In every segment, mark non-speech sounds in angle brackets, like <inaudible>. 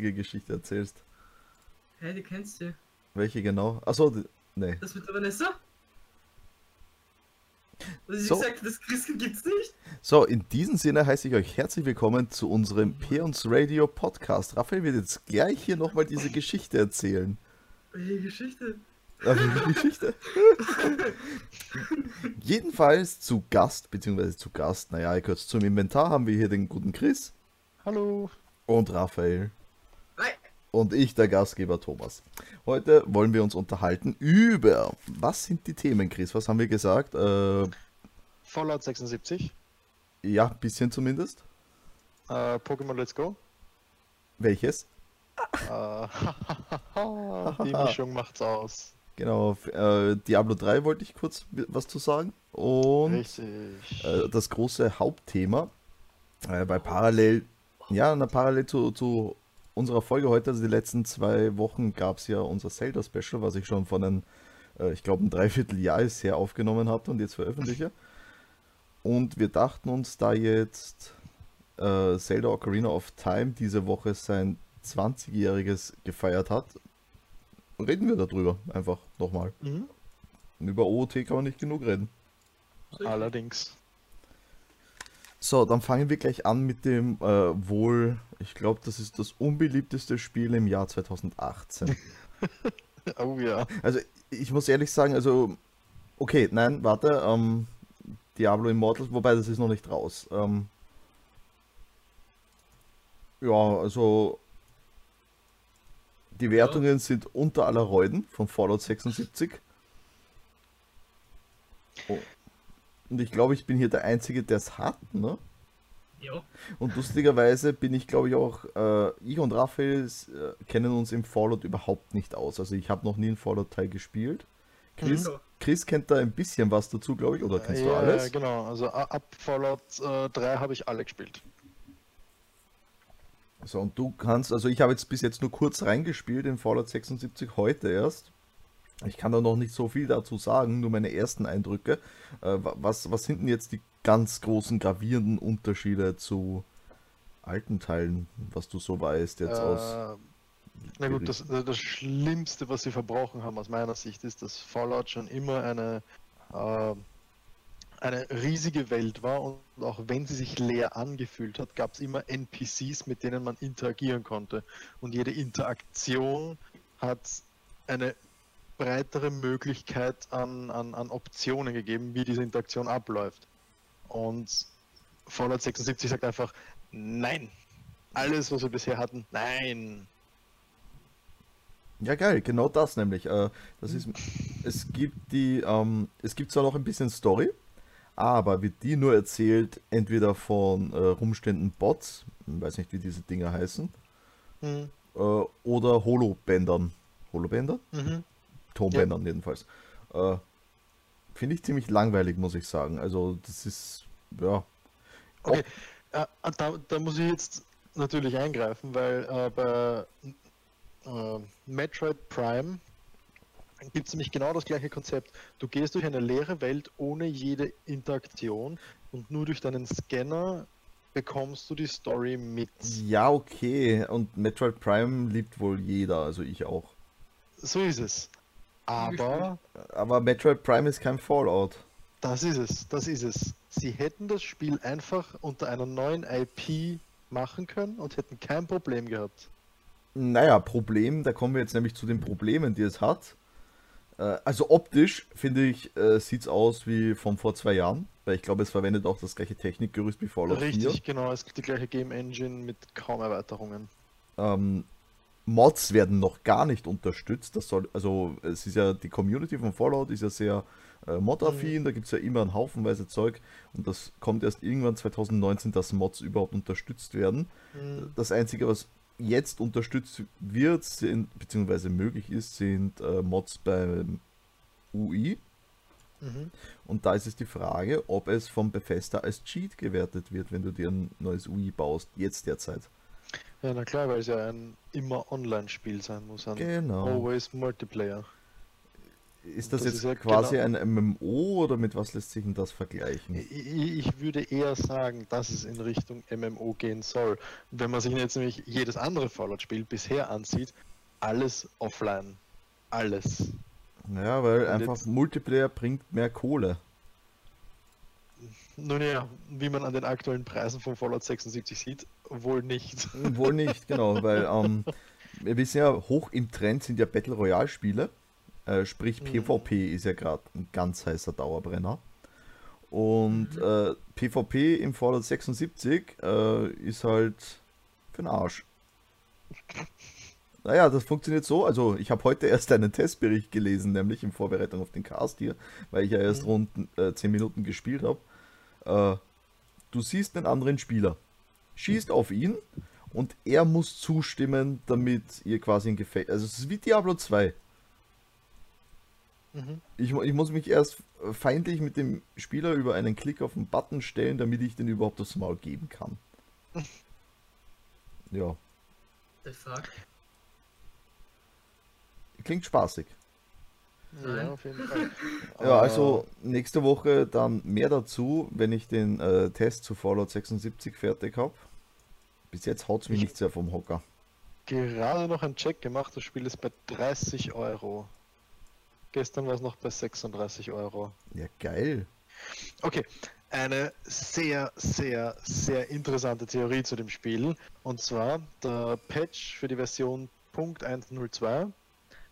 lustige Geschichte erzählst. Hä, hey, die kennst du. Welche genau? Achso, nee. Das mit der Vanessa? Was ich So. gesagt das Christkind gibt's nicht. So, in diesem Sinne heiße ich euch herzlich willkommen zu unserem Peons Radio Podcast. Raphael wird jetzt gleich hier nochmal diese Geschichte erzählen. Welche Geschichte? Welche Geschichte? <laughs> Jedenfalls zu Gast, beziehungsweise zu Gast, naja, gehört zum Inventar, haben wir hier den guten Chris Hallo. und Raphael. Und ich, der Gastgeber Thomas. Heute wollen wir uns unterhalten über, was sind die Themen, Chris? Was haben wir gesagt? Äh, Fallout 76. ja, bisschen zumindest. Äh, Pokémon Let's Go. Welches? Äh, <laughs> die <laughs> Mischung macht's aus. Genau, äh, Diablo 3 wollte ich kurz was zu sagen. Und äh, das große Hauptthema, äh, weil parallel, ja, na, parallel zu, zu unserer Folge heute, also die letzten zwei Wochen, gab es ja unser Zelda-Special, was ich schon von einem, äh, ich glaube, ein Dreivierteljahr ist her aufgenommen hatte und jetzt veröffentliche. Und wir dachten uns, da jetzt äh, Zelda Ocarina of Time diese Woche sein 20-jähriges gefeiert hat, reden wir darüber einfach nochmal. Mhm. Über OOT kann man nicht genug reden. Allerdings. So, dann fangen wir gleich an mit dem äh, wohl, ich glaube, das ist das unbeliebteste Spiel im Jahr 2018. <laughs> Oh ja. Also, ich muss ehrlich sagen, also, okay, nein, warte, ähm, Diablo Immortal, wobei das ist noch nicht raus. Ähm, ja, also, die Wertungen sind unter aller Reuden von Fallout 76. Oh. Und ich glaube, ich bin hier der Einzige, der es hat, ne? Ja. Und lustigerweise bin ich, glaube ich, auch, äh, ich und Raphael äh, kennen uns im Fallout überhaupt nicht aus. Also ich habe noch nie einen Fallout-Teil gespielt. Chris, Mhm. Chris kennt da ein bisschen was dazu, glaube ich, oder kennst du ja, alles? genau. Also ab Fallout äh, 3 habe ich alle gespielt. So, und du kannst, also ich habe jetzt bis jetzt nur kurz reingespielt in Fallout 76 heute erst. Ich kann da noch nicht so viel dazu sagen, nur meine ersten Eindrücke. Äh, wa- was, was sind denn jetzt die ganz großen gravierenden Unterschiede zu alten Teilen, was du so weißt jetzt aus? Äh, na gut, das, das Schlimmste, was sie verbrochen haben aus meiner Sicht, ist, dass Fallout schon immer eine, äh, eine riesige Welt war und auch wenn sie sich leer angefühlt hat, gab es immer NPCs, mit denen man interagieren konnte. Und jede Interaktion hat eine breitere Möglichkeit an, an, an Optionen gegeben, wie diese Interaktion abläuft. Und Fallout 76 sagt einfach, nein, alles, was wir bisher hatten, nein. Ja, geil, genau das nämlich. Äh, das ist, es gibt die, ähm, es gibt zwar noch ein bisschen Story, aber wird die nur erzählt, entweder von äh, rumstehenden Bots, ich weiß nicht, wie diese Dinger heißen, Hm. äh, oder Holobändern. Holobänder? Mhm. Tonbändern jedenfalls. Äh, Finde ich ziemlich langweilig, muss ich sagen. Also, das ist, ja. Okay, äh, da, da muss ich jetzt natürlich eingreifen, weil äh, bei äh, Metroid Prime gibt es nämlich genau das gleiche Konzept. Du gehst durch eine leere Welt ohne jede Interaktion und nur durch deinen Scanner bekommst du die Story mit. Ja, okay. Und Metroid Prime liebt wohl jeder, also ich auch. So ist es. Aber Aber Metroid Prime ist kein Fallout. das ist es, das ist es. Sie hätten das Spiel einfach unter einer neuen IP machen können und hätten kein Problem gehabt. Naja, Problem, da kommen wir jetzt nämlich zu den Problemen, die es hat. Äh, Also optisch, finde ich, äh, sieht es aus wie von vor zwei Jahren, weil ich glaube, es verwendet auch das gleiche Technikgerüst wie Fallout Richtig, 4. genau. Es gibt die gleiche Game Engine mit kaum Erweiterungen. Ähm, Mods werden noch gar nicht unterstützt. Das soll, also es ist ja, die Community von Fallout ist ja sehr äh, modaffin, da gibt es ja immer einen Haufenweise Zeug und das kommt erst irgendwann 2019, dass Mods überhaupt unterstützt werden. Hm, Das Einzige, was jetzt unterstützt wird, sind, beziehungsweise möglich ist, sind äh, Mods beim UI. Mhm. Und da ist es die Frage, ob es vom Bethesda als Cheat gewertet wird, wenn du dir ein neues UI baust, jetzt derzeit. Ja, na klar, weil es ja ein immer Online-Spiel sein muss. Ein Genau. Always Multiplayer. Ist das, Das jetzt ist ja quasi genau- ein MMO oder mit was lässt sich denn das vergleichen? Ich, ich würde eher sagen, dass es in Richtung MMO gehen soll. Wenn man sich jetzt nämlich jedes andere Fallout-Spiel bisher ansieht, alles offline. Alles. Ja, weil Und einfach jetzt- Multiplayer bringt mehr Kohle. Nun ja, wie man an den aktuellen Preisen von Fallout 76 sieht, wohl nicht. <laughs> Wohl nicht, genau, weil ähm, wir wissen ja, hoch im Trend sind ja Battle Royale Spiele. Äh, sprich, Mhm. PvP ist ja gerade ein ganz heißer Dauerbrenner. Und äh, PvP im Fallout 76 äh, ist halt für den Arsch. <laughs> Naja, das funktioniert so. Also, ich habe heute erst einen Testbericht gelesen, nämlich in Vorbereitung auf den Cast hier, weil ich ja erst Mhm. rund äh, 10 Minuten gespielt habe. Äh, du siehst einen anderen Spieler, schießt auf ihn und er muss zustimmen, damit ihr quasi ein Gefecht. Also, es ist wie Diablo 2. Mhm. Ich, ich muss mich erst feindlich mit dem Spieler über einen Klick auf den Button stellen, damit ich den überhaupt aufs Maul geben kann. <laughs> Ja, The fuck? klingt spaßig. Ja, auf jeden Fall. <laughs> Ja, also nächste Woche dann mehr dazu, wenn ich den äh, Test zu Fallout 76 fertig habe. Bis jetzt haut es mich Ich- nicht sehr vom Hocker. gerade noch einen Check gemacht, das Spiel ist bei 30 Euro. Gestern war es noch bei 36 Euro. Ja, geil. Okay, eine sehr, sehr, sehr interessante Theorie zu dem Spiel. Und zwar, der Patch für die Version .102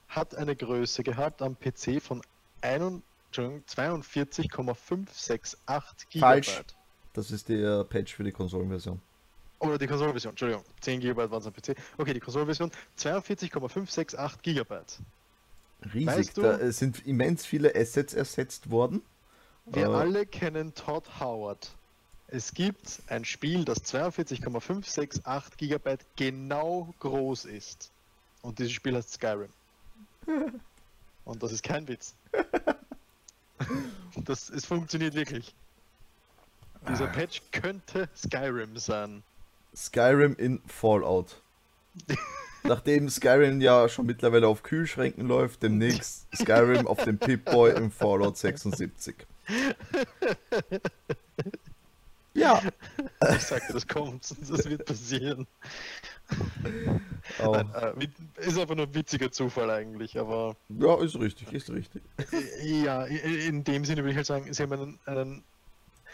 hat eine Größe gehabt am PC von 1 Entschuldigung, 42,568 GB. Falsch. Das ist der Patch für die Konsolenversion. Oder die Konsolenversion, Entschuldigung, 10 GB waren es am PC. Okay, die Konsolenversion 42,568 GB. Riesig. Weißt du- Da äh, sind immens viele Assets ersetzt worden. Wir Äh, alle kennen Todd Howard. Es gibt ein Spiel, das 42,568 GB genau groß ist. Und dieses Spiel heißt Skyrim. <laughs> Und das ist kein Witz. Das, es funktioniert wirklich. Dieser Patch könnte Skyrim sein. Skyrim in Fallout. <laughs> Nachdem Skyrim ja schon mittlerweile auf Kühlschränken läuft, demnächst Skyrim auf dem Pip-Boy im Fallout 76. Ja, <laughs> Ich sagte, das kommt, das wird passieren. oh, ist einfach nur ein witziger Zufall eigentlich, aber ja, ist richtig, ist richtig. Ja, in dem Sinne würde ich halt sagen, sie haben einen, einen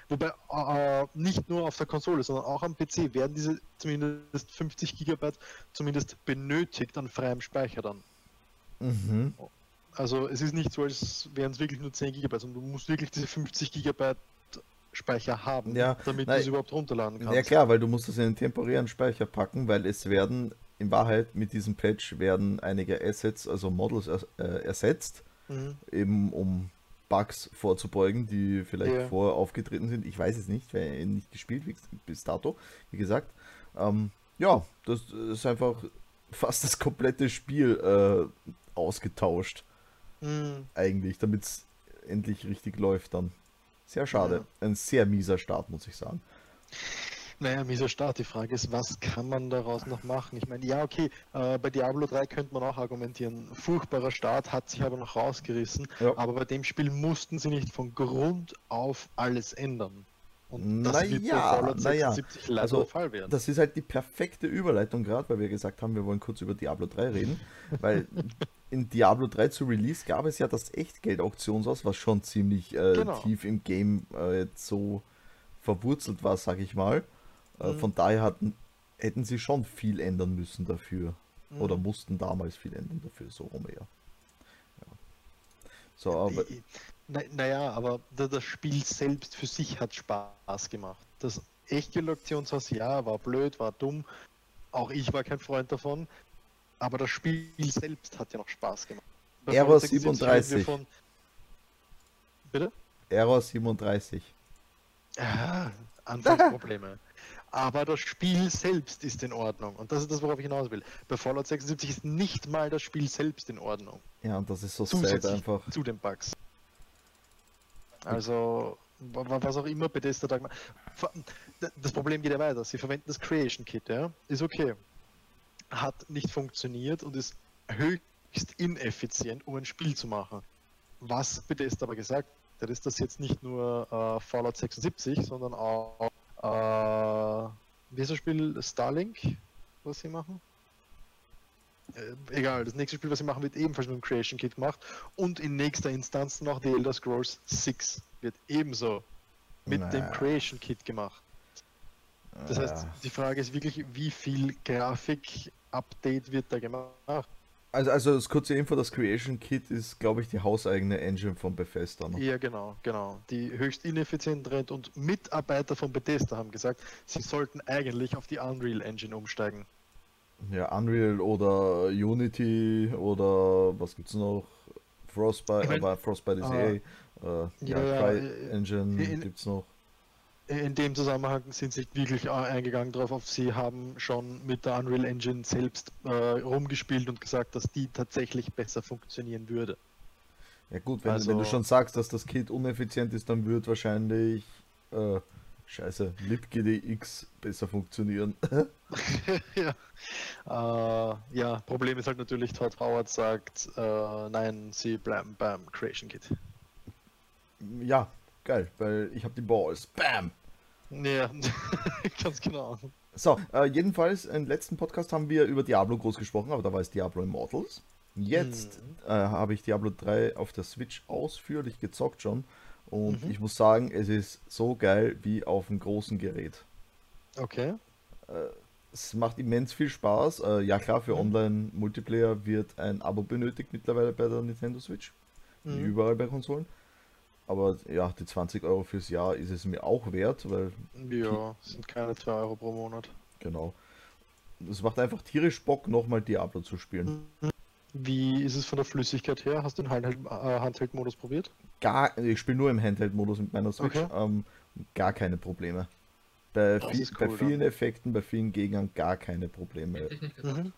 wobei äh, nicht nur auf der Konsole, sondern auch am PC werden diese zumindest 50 Gigabyte zumindest benötigt an freiem Speicher dann. Mhm. Also es ist nicht so, als wären es wirklich nur 10 Gigabyte, sondern du musst wirklich diese 50 Gigabyte Speicher haben, Ja, damit du es überhaupt runterladen kannst. Ja klar, weil du musst das in den temporären Speicher packen, weil es werden, in Wahrheit mit diesem Patch werden einige Assets, also Models äh, ersetzt, Mhm. eben um Bugs vorzubeugen, die vielleicht Ja. vorher aufgetreten sind. Ich weiß es nicht, weil ich nicht gespielt wie, bis dato, wie gesagt. Ähm, ja, das ist einfach fast das komplette Spiel äh, ausgetauscht, Mhm. eigentlich, damit es endlich richtig läuft dann. Sehr schade. Ein sehr mieser Start, muss ich sagen. Naja, mieser Start. Die Frage ist, was kann man daraus noch machen? Ich meine, ja, okay, äh, bei Diablo 3 könnte man auch argumentieren, furchtbarer Start, hat sich aber noch rausgerissen. Ja. Aber bei dem Spiel mussten sie nicht von Grund auf alles ändern. Und das Na wird bei ja, Fallout na ja. 76 leider Also, der Fall werden. Das ist halt die perfekte Überleitung gerade, weil wir gesagt haben, wir wollen kurz über Diablo 3 reden. <laughs> weil in Diablo 3 zu Release gab es ja das Echtgeld-Auktionshaus, was schon ziemlich äh, Genau. tief im Game äh, jetzt so verwurzelt war, sag ich mal. Mhm. Von daher hatten, hätten sie schon viel ändern müssen dafür. Mhm. Oder mussten damals viel ändern dafür, so rum eher. Ja. So, aber I- Na, naja, aber da, das Spiel selbst für sich hat Spaß gemacht. Das Echtgeld-Auktionshaus, ja, war blöd, war dumm. Auch ich war kein Freund davon. Aber das Spiel selbst hat ja noch Spaß gemacht. Bei Error Fallout 76 reden wir 37. Von... Bitte? Error 37. Ja, Anfangsprobleme. Aber das Spiel selbst ist in Ordnung. Und das ist das, worauf ich hinaus will. Bei Fallout 76 ist nicht mal das Spiel selbst in Ordnung. Ja, und das ist so sad einfach. zu den Bugs. Also, wa- wa- was auch immer Bethesda da gemacht Das Problem geht ja weiter. Sie verwenden das Creation Kit, ja? Ist okay. Hat nicht funktioniert und ist höchst ineffizient, um ein Spiel zu machen. was Bethesda aber gesagt hat, ist, dass jetzt nicht nur äh, Fallout 76, sondern auch äh, wie ist das Spiel Starlink, was sie machen? Äh, egal, das nächste Spiel, was sie machen, wird ebenfalls mit dem Creation Kit gemacht und in nächster Instanz noch die Elder Scrolls 6 wird ebenso mit dem Naja. Creation Kit gemacht. Das heißt, Ja. die Frage ist wirklich, wie viel Grafik-Update wird da gemacht? Also, also das kurze Info, das Creation Kit ist, glaube ich, die hauseigene Engine von Bethesda. Ne? Ja, genau, genau. Die höchst ineffizient rennt und Mitarbeiter von Bethesda haben gesagt, sie sollten eigentlich auf die Unreal Engine umsteigen. Ja, Unreal oder Unity oder was gibt's noch? Frostbite, Ich mein- aber Frostbite ist Ah. eh. Äh, ja, Ja, ja, äh, Engine in- gibt's noch. In dem Zusammenhang sind sie wirklich eingegangen darauf, auf sie haben schon mit der Unreal Engine selbst äh, rumgespielt und gesagt, dass die tatsächlich besser funktionieren würde. Ja gut, wenn, wenn du Also- schon sagst, dass das Kit uneffizient ist, dann wird wahrscheinlich äh, Scheiße, libgdx besser funktionieren. <laughs> ja. Äh, ja, Problem ist halt natürlich, Todd Howard sagt, äh, nein, sie bleiben beim Creation Kit. ja, geil, weil ich habe die Balls. Bam! Ja, <laughs> ganz genau. So, äh, jedenfalls, im letzten Podcast haben wir über Diablo groß gesprochen, aber da war es Diablo Immortals. Jetzt Mhm. äh, habe ich Diablo 3 auf der Switch ausführlich gezockt schon. Und Mhm. ich muss sagen, es ist so geil wie auf dem großen Gerät. Okay. Es macht immens viel Spaß. Äh, ja klar, für Mhm. Online-Multiplayer wird ein Abo benötigt mittlerweile bei der Nintendo Switch. Wie Mhm. überall bei Konsolen. Aber ja, die 20 Euro fürs Jahr ist es mir auch wert, weil Ja, sind keine 2 Euro pro Monat. genau. Es macht einfach tierisch Bock, nochmal Diablo zu spielen. Wie ist es von der Flüssigkeit her? Hast du den Handheld- äh, Handheld-Modus probiert? Gar, ich spiele nur im Handheld-Modus mit meiner Switch. Okay. Ähm, gar keine Probleme. Bei, Das vi- ist bei cool vielen dann. Effekten, bei vielen Gegnern gar keine Probleme. Hätte ich nicht gedacht. Mhm.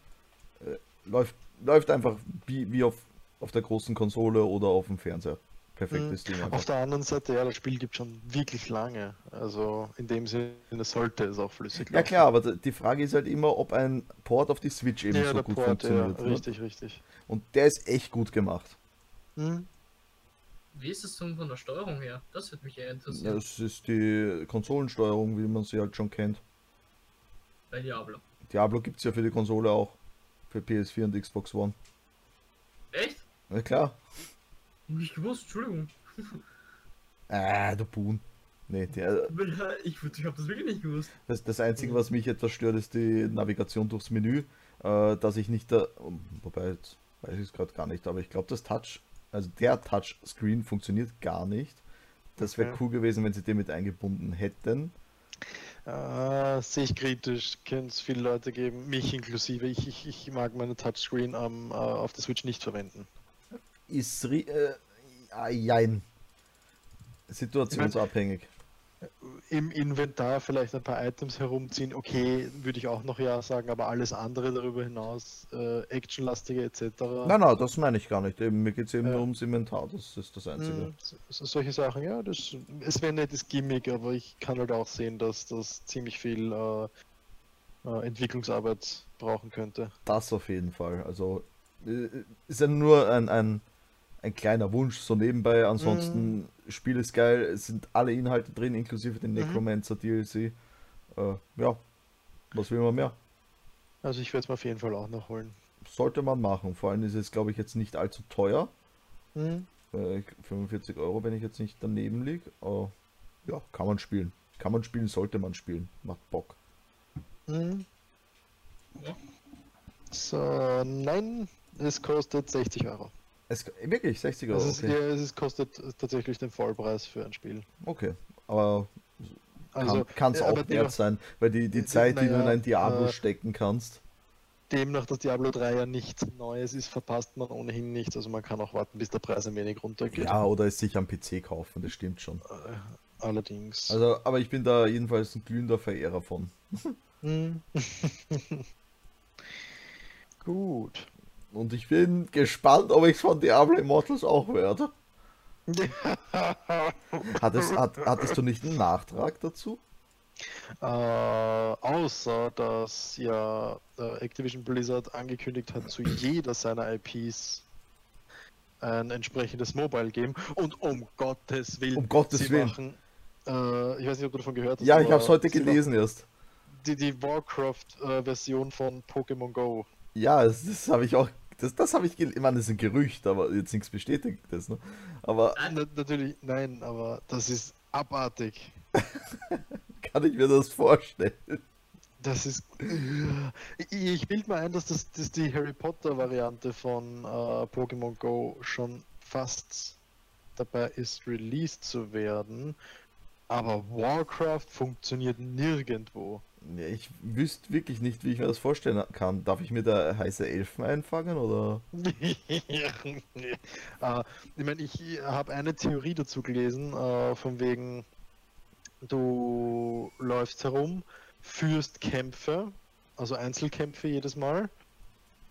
Läuft, läuft einfach wie, wie auf, auf der großen Konsole oder auf dem Fernseher. Perfektes Ding. Einfach. Auf der anderen Seite, ja, das Spiel gibt schon wirklich lange. Also in dem Sinne sollte es auch flüssig Ja klar, aber die Frage ist halt immer, ob ein Port auf die Switch eben Ja, so gut Port, ja, funktioniert. ne? richtig, richtig. Und der ist echt gut gemacht. Mhm. Wie ist es denn von der Steuerung her? Das würde mich eher interessieren. Das ist die Konsolensteuerung, wie man sie halt schon kennt. Bei Diablo. Diablo gibt es ja für die Konsole auch. Für PS4 und Xbox One. Echt? Na klar. Nicht gewusst, Entschuldigung. Ah, du Buhn. Nee, der, Ich, ich habe das wirklich nicht gewusst. das, das Einzige, was mich etwas stört, ist die Navigation durchs Menü. Äh, dass ich nicht da. Wobei, jetzt weiß ich es gerade gar nicht, aber ich glaube, das Touch, also der Touchscreen funktioniert gar nicht. Das wäre Okay. cool gewesen, wenn sie den mit eingebunden hätten. Äh, sehe ich kritisch, könnte es viele Leute geben, mich inklusive. Ich, ich, ich mag meine Touchscreen am, äh, auf der Switch nicht verwenden. Ist äh, jein. Situationsabhängig. Im Inventar vielleicht ein paar Items herumziehen, okay, würde ich auch noch ja sagen, aber alles andere darüber hinaus, äh, actionlastige etc. Nein, nein, das meine ich gar nicht. Eben, mir geht es eben Ja. nur ums Inventar. Das ist das Einzige. Mm, so, so- solche Sachen, ja, das es wäre ein nettes Gimmick, aber ich kann halt auch sehen, dass das ziemlich viel äh, äh, Entwicklungsarbeit brauchen könnte. Das auf jeden Fall. Also äh, ist ja nur ein, ein, ein kleiner Wunsch so nebenbei. Ansonsten, Spiel ist geil, es sind alle Inhalte drin, inklusive den Mhm. Necromancer DLC. Äh, ja, was will man mehr? Also ich werde es mir auf jeden Fall auch noch holen. Sollte man machen. Vor allem ist es, glaube ich, jetzt nicht allzu teuer. Mhm. Äh, 45 Euro, wenn ich jetzt nicht daneben liege. Aber ja, kann man spielen. Kann man spielen, sollte man spielen. Macht Bock. Mhm. Ja. So, nein, es kostet 60 Euro. Es, wirklich, 60 Euro. Also es, Okay. ja, es kostet tatsächlich den Vollpreis für ein Spiel. okay. Aber Also kann es äh, auch wert sein, weil die, die äh, Zeit, die du in naja, ein Diablo äh, stecken kannst. demnach, dass Diablo 3 ja nichts Neues ist, verpasst man ohnehin nichts. Also man kann auch warten, bis der Preis ein wenig runtergeht. Ja, oder es sich am PC kaufen, das stimmt schon. Äh, allerdings. Also, aber ich bin da jedenfalls ein glühender Verehrer von. <laughs> Hm. <laughs> Gut. Und ich bin gespannt, ob ich von Diablo Immortals auch werde. <laughs> Hattest, hat, hattest du nicht einen Nachtrag dazu? Äh, außer, dass ja äh, Activision Blizzard angekündigt hat, zu jeder seiner IPs ein entsprechendes Mobile Game und um Gottes Willen, Um Gottes sie Willen. machen, äh, ich weiß nicht, ob du davon gehört hast. Ja, ich habe es heute gelesen erst. Die, die Warcraft-Version von Pokémon Go. Ja, das, das habe ich auch. Das, das habe ich meine, das ist ein Gerücht, aber jetzt nichts bestätigtes. Ne? Aber Na, natürlich, nein, aber das ist abartig. <laughs> kann ich mir das vorstellen? Das ist. Ich, ich bilde mir ein, dass das, das die Harry Potter-Variante von äh, Pokémon Go schon fast dabei ist, released zu werden. Aber Warcraft funktioniert nirgendwo. Ja, ich wüsste wirklich nicht, wie ich mir das vorstellen kann. Darf ich mir da heiße Elfen einfangen oder? äh, <laughs> ich meine, ich habe eine Theorie dazu gelesen, äh, von wegen, du läufst herum, führst Kämpfe, also Einzelkämpfe jedes Mal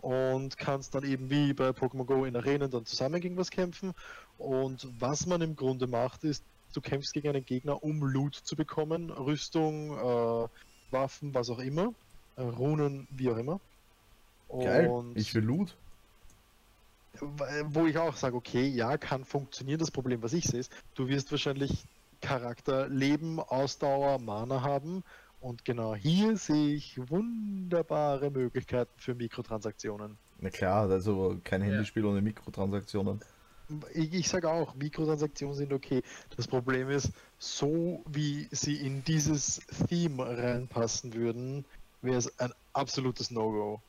und kannst dann eben wie bei Pokémon Go in Arenen dann zusammen gegen was kämpfen. Und was man im Grunde macht, ist, du kämpfst gegen einen Gegner, um Loot zu bekommen, Rüstung, äh, Waffen, was auch immer, äh, Runen, wie auch immer. Geil. Und Ich will Loot. wo ich auch sage, okay, ja, kann funktionieren. Das Problem, was ich sehe, ist, du wirst wahrscheinlich Charakter, Leben, Ausdauer, Mana haben. Und genau hier sehe ich wunderbare Möglichkeiten für Mikrotransaktionen. Na klar, also kein Ja. Handyspiel ohne Mikrotransaktionen. Ich, ich sage auch, Mikrotransaktionen sind okay. Das Problem ist, so wie sie in dieses Theme reinpassen würden, wäre es ein absolutes No-Go.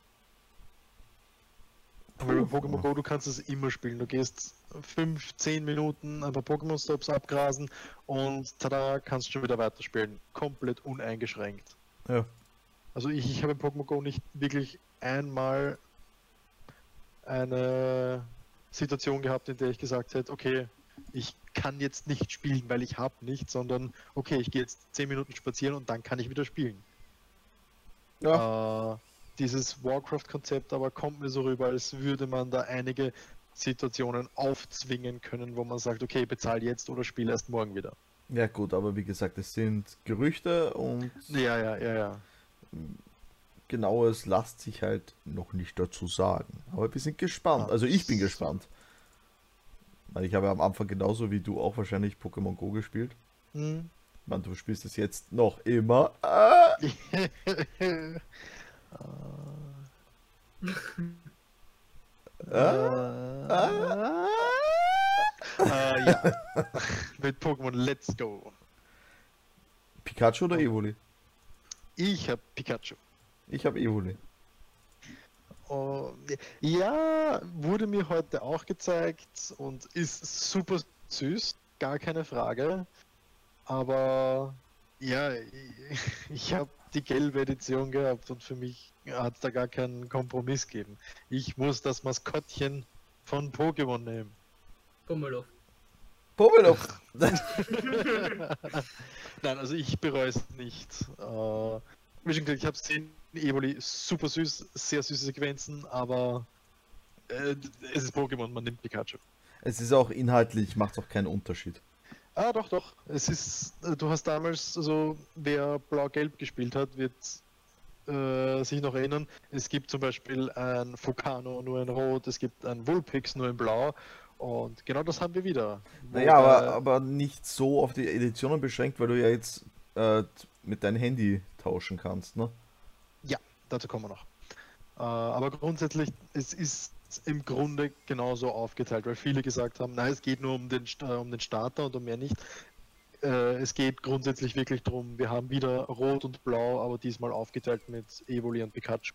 Weil bei Pokémon Go, du kannst es immer spielen. Du gehst 5, 10 Minuten ein paar Pokémon-Stops abgrasen und tada, kannst schon wieder weiterspielen. Komplett uneingeschränkt. Ja. Also ich, ich habe in Pokémon Go nicht wirklich einmal eine Situation gehabt, in der ich gesagt hätte, okay, ich kann jetzt nicht spielen, weil ich habe nicht, sondern okay, ich gehe jetzt 10 Minuten spazieren und dann kann ich wieder spielen. Ja. Äh, dieses Warcraft-Konzept aber kommt mir so rüber, als würde man da einige Situationen aufzwingen können, wo man sagt, okay, bezahl jetzt oder spiel erst morgen wieder. Ja gut, aber wie gesagt, es sind Gerüchte und Ja, ja, ja, ja. Genaues lasst sich halt noch nicht dazu sagen. Aber wir sind gespannt. Also ich bin gespannt. Weil ich habe am Anfang genauso wie du auch wahrscheinlich Pokémon Go gespielt. Hm. Ich meine, du spielst es jetzt noch immer. Ah! <laughs> Ah. Äh, ja. <laughs> Mit Pokémon Let's Go. Pikachu oder Evoli? Ich habe Pikachu. Ich habe Evoli. Oh, ja, wurde mir heute auch gezeigt und ist super süß, gar keine Frage. Aber ja, <laughs> ich, ich habe die gelbe Edition gehabt und für mich hat es da gar keinen Kompromiss gegeben. Ich muss das Maskottchen von Pokémon nehmen. Pummeluff. Pomelup! <laughs> Nein, also ich bereue es nicht. Äh, schon gesagt, ich habe es gesehen, Evoli, super süß, sehr süße Sequenzen, aber äh, es ist Pokémon, man nimmt Pikachu. es ist auch inhaltlich, macht auch keinen Unterschied. Ah, doch, doch. Es ist, äh, du hast damals, also wer Blau-Gelb gespielt hat, wird äh, sich noch erinnern. Es gibt zum Beispiel ein Fukano nur in Rot, es gibt ein Vulpix nur in Blau und genau das haben wir wieder. Naja, aber, aber nicht so auf die Editionen beschränkt, weil du ja jetzt äh, mit deinem Handy tauschen kannst, ne? dazu kommen wir noch. Äh, aber grundsätzlich, es ist im Grunde genauso aufgeteilt, weil viele gesagt haben, nein, es geht nur um den, äh, um den Starter und um mehr nicht. Äh, es geht grundsätzlich wirklich darum, wir haben wieder Rot und Blau, aber diesmal aufgeteilt mit Evoli und Pikachu.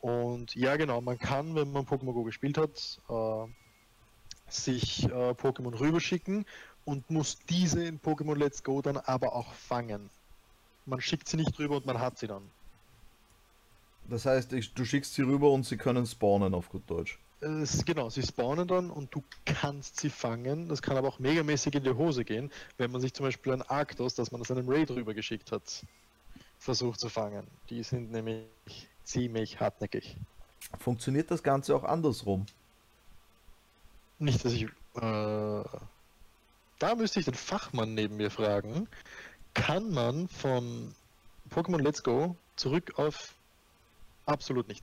Und ja, genau, man kann, wenn man Pokémon Go gespielt hat, sich äh, Pokémon rüberschicken und muss diese in Pokémon Let's Go dann aber auch fangen. Man schickt sie nicht rüber und man hat sie dann. Das heißt, ich, du schickst sie rüber und sie können spawnen auf gut Deutsch. Es, genau, sie spawnen dann und du kannst sie fangen. Das kann aber auch megamäßig in die Hose gehen, wenn man sich zum Beispiel ein Arctos, das man aus einem Raid rübergeschickt hat, versucht zu fangen. Die sind nämlich ziemlich hartnäckig. Funktioniert das Ganze auch andersrum? Nicht, dass ich. Äh, da müsste ich den Fachmann neben mir fragen. Kann man von Pokémon Let's Go zurück auf. Absolut nicht.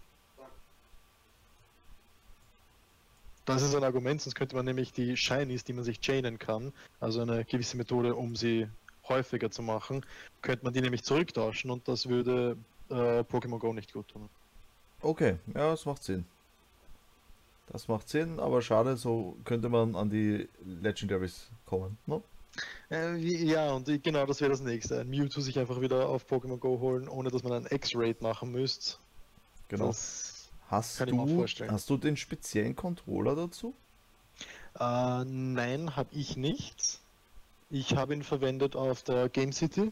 das ist ein Argument, sonst könnte man nämlich die Shinies, die man sich chainen kann, also eine gewisse Methode, um sie häufiger zu machen, könnte man die nämlich zurücktauschen und das würde äh, Pokémon Go nicht gut tun. Okay, ja, das macht Sinn. Das macht Sinn, aber schade, so könnte man an die Legendaries kommen. Ne? Äh, ja, und genau das wäre das nächste. Ein Mewtwo sich einfach wieder auf Pokémon Go holen, ohne dass man einen X-Raid machen müsste. Genau. Das Hast kann ich mir du, vorstellen. hast du den speziellen Controller dazu? Äh, nein, habe ich nicht. Ich habe ihn verwendet auf der Game City.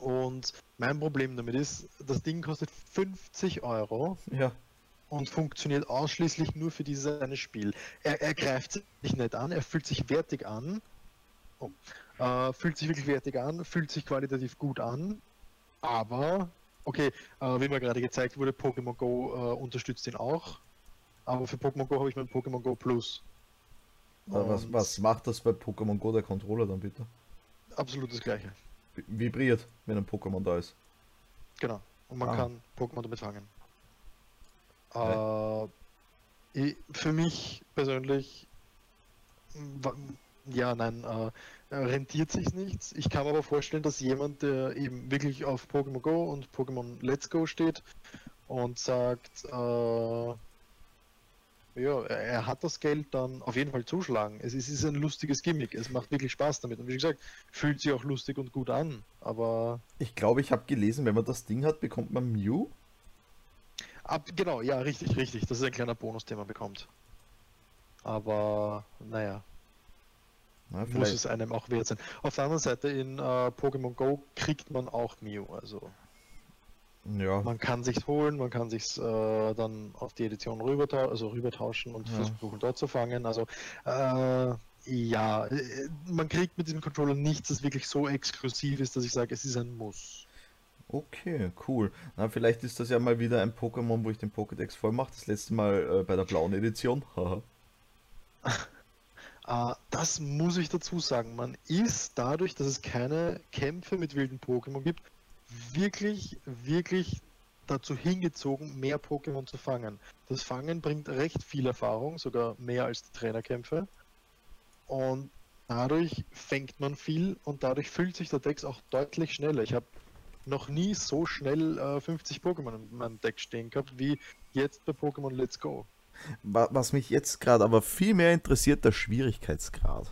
Und mein Problem damit ist, das Ding kostet 50 Euro <laughs> Ja. und funktioniert ausschließlich nur für dieses eine Spiel. Er, er greift sich nicht an, er fühlt sich wertig an. Oh. Äh, fühlt sich wirklich wertig an, fühlt sich qualitativ gut an. Aber, okay, äh, wie mir gerade gezeigt wurde, Pokémon Go äh, unterstützt ihn auch. Aber für Pokémon Go habe ich mein Pokémon Go Plus. Was, was macht das bei Pokémon Go der Controller dann bitte? Absolut das gleiche. Vibriert, wenn ein Pokémon da ist. Genau. Und man Ah. kann Pokémon damit fangen. Okay. Äh, ich, für mich persönlich, ja, nein, äh, rentiert sich nichts. Ich kann mir aber vorstellen, dass jemand, der eben wirklich auf Pokémon Go und Pokémon Let's Go steht und sagt, äh, ja, er hat das Geld, dann auf jeden Fall zuschlagen. Es ist, es ist ein lustiges Gimmick. Es macht wirklich Spaß damit. Und wie gesagt, fühlt sich auch lustig und gut an. Aber Ich glaube, ich habe gelesen, wenn man das Ding hat, bekommt man Mew. Ab, genau, ja, richtig, richtig. Das ist ein kleiner Bonus, den man bekommt. Aber, naja, Na, muss es einem auch wert sein. Auf der anderen Seite, in äh, Pokémon Go kriegt man auch Mew. Also, ja, man kann sich's holen, man kann sich's äh, dann auf die Edition rübertauschen, also rübertauschen und Ja. versuchen dort zu fangen. Also, äh, ja, äh, man kriegt mit diesem Controller nichts, das wirklich so exklusiv ist, dass ich sage, es ist ein Muss. okay, cool. Na, vielleicht ist das ja mal wieder ein Pokémon, wo ich den Pokédex voll mache. Das letzte Mal äh, bei der blauen Edition. <laughs> Äh, das muss ich dazu sagen. Man ist dadurch, dass es keine Kämpfe mit wilden Pokémon gibt, wirklich, wirklich dazu hingezogen, mehr Pokémon zu fangen. Das Fangen bringt recht viel Erfahrung, sogar mehr als die Trainerkämpfe. Und dadurch fängt man viel und dadurch füllt sich der Deck auch deutlich schneller. Ich habe noch nie so schnell äh, 50 Pokémon in meinem Deck stehen gehabt, wie jetzt bei Pokémon Let's Go. Wa- Was mich jetzt gerade aber viel mehr interessiert, der Schwierigkeitsgrad.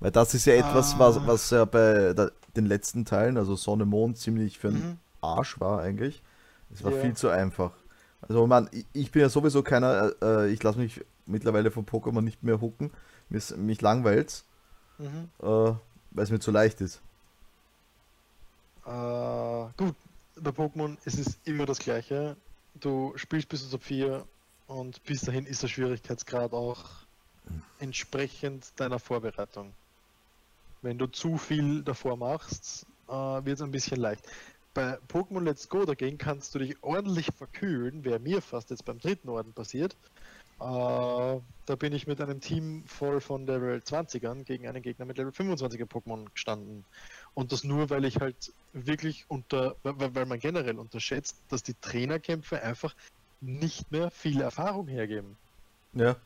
Weil das ist ja etwas, was, Ah. was ja bei den letzten Teilen, also Sonne, Mond, ziemlich für den Mhm. Arsch war eigentlich. Es war Ja. viel zu einfach. Also man, ich, bin ja sowieso keiner, äh, ich lasse mich mittlerweile von Pokémon nicht mehr hucken. Ist- Mich langweilt's, Mhm. äh, weil es mir zu leicht ist. Äh, gut, bei Pokémon ist es immer das gleiche. Du spielst bis zu Top 4 und bis dahin ist der Schwierigkeitsgrad auch entsprechend deiner Vorbereitung. Wenn du zu viel davor machst, äh, wird es ein bisschen leicht. Bei Pokémon Let's Go dagegen kannst du dich ordentlich verkühlen, wäre mir fast jetzt beim dritten Orden passiert. Äh, da bin ich mit einem Team voll von Level 20ern gegen einen Gegner mit Level 25er Pokémon gestanden. Und das nur, weil ich halt wirklich unter, weil, weil man generell unterschätzt, dass die Trainerkämpfe einfach nicht mehr viel Erfahrung hergeben. Ja,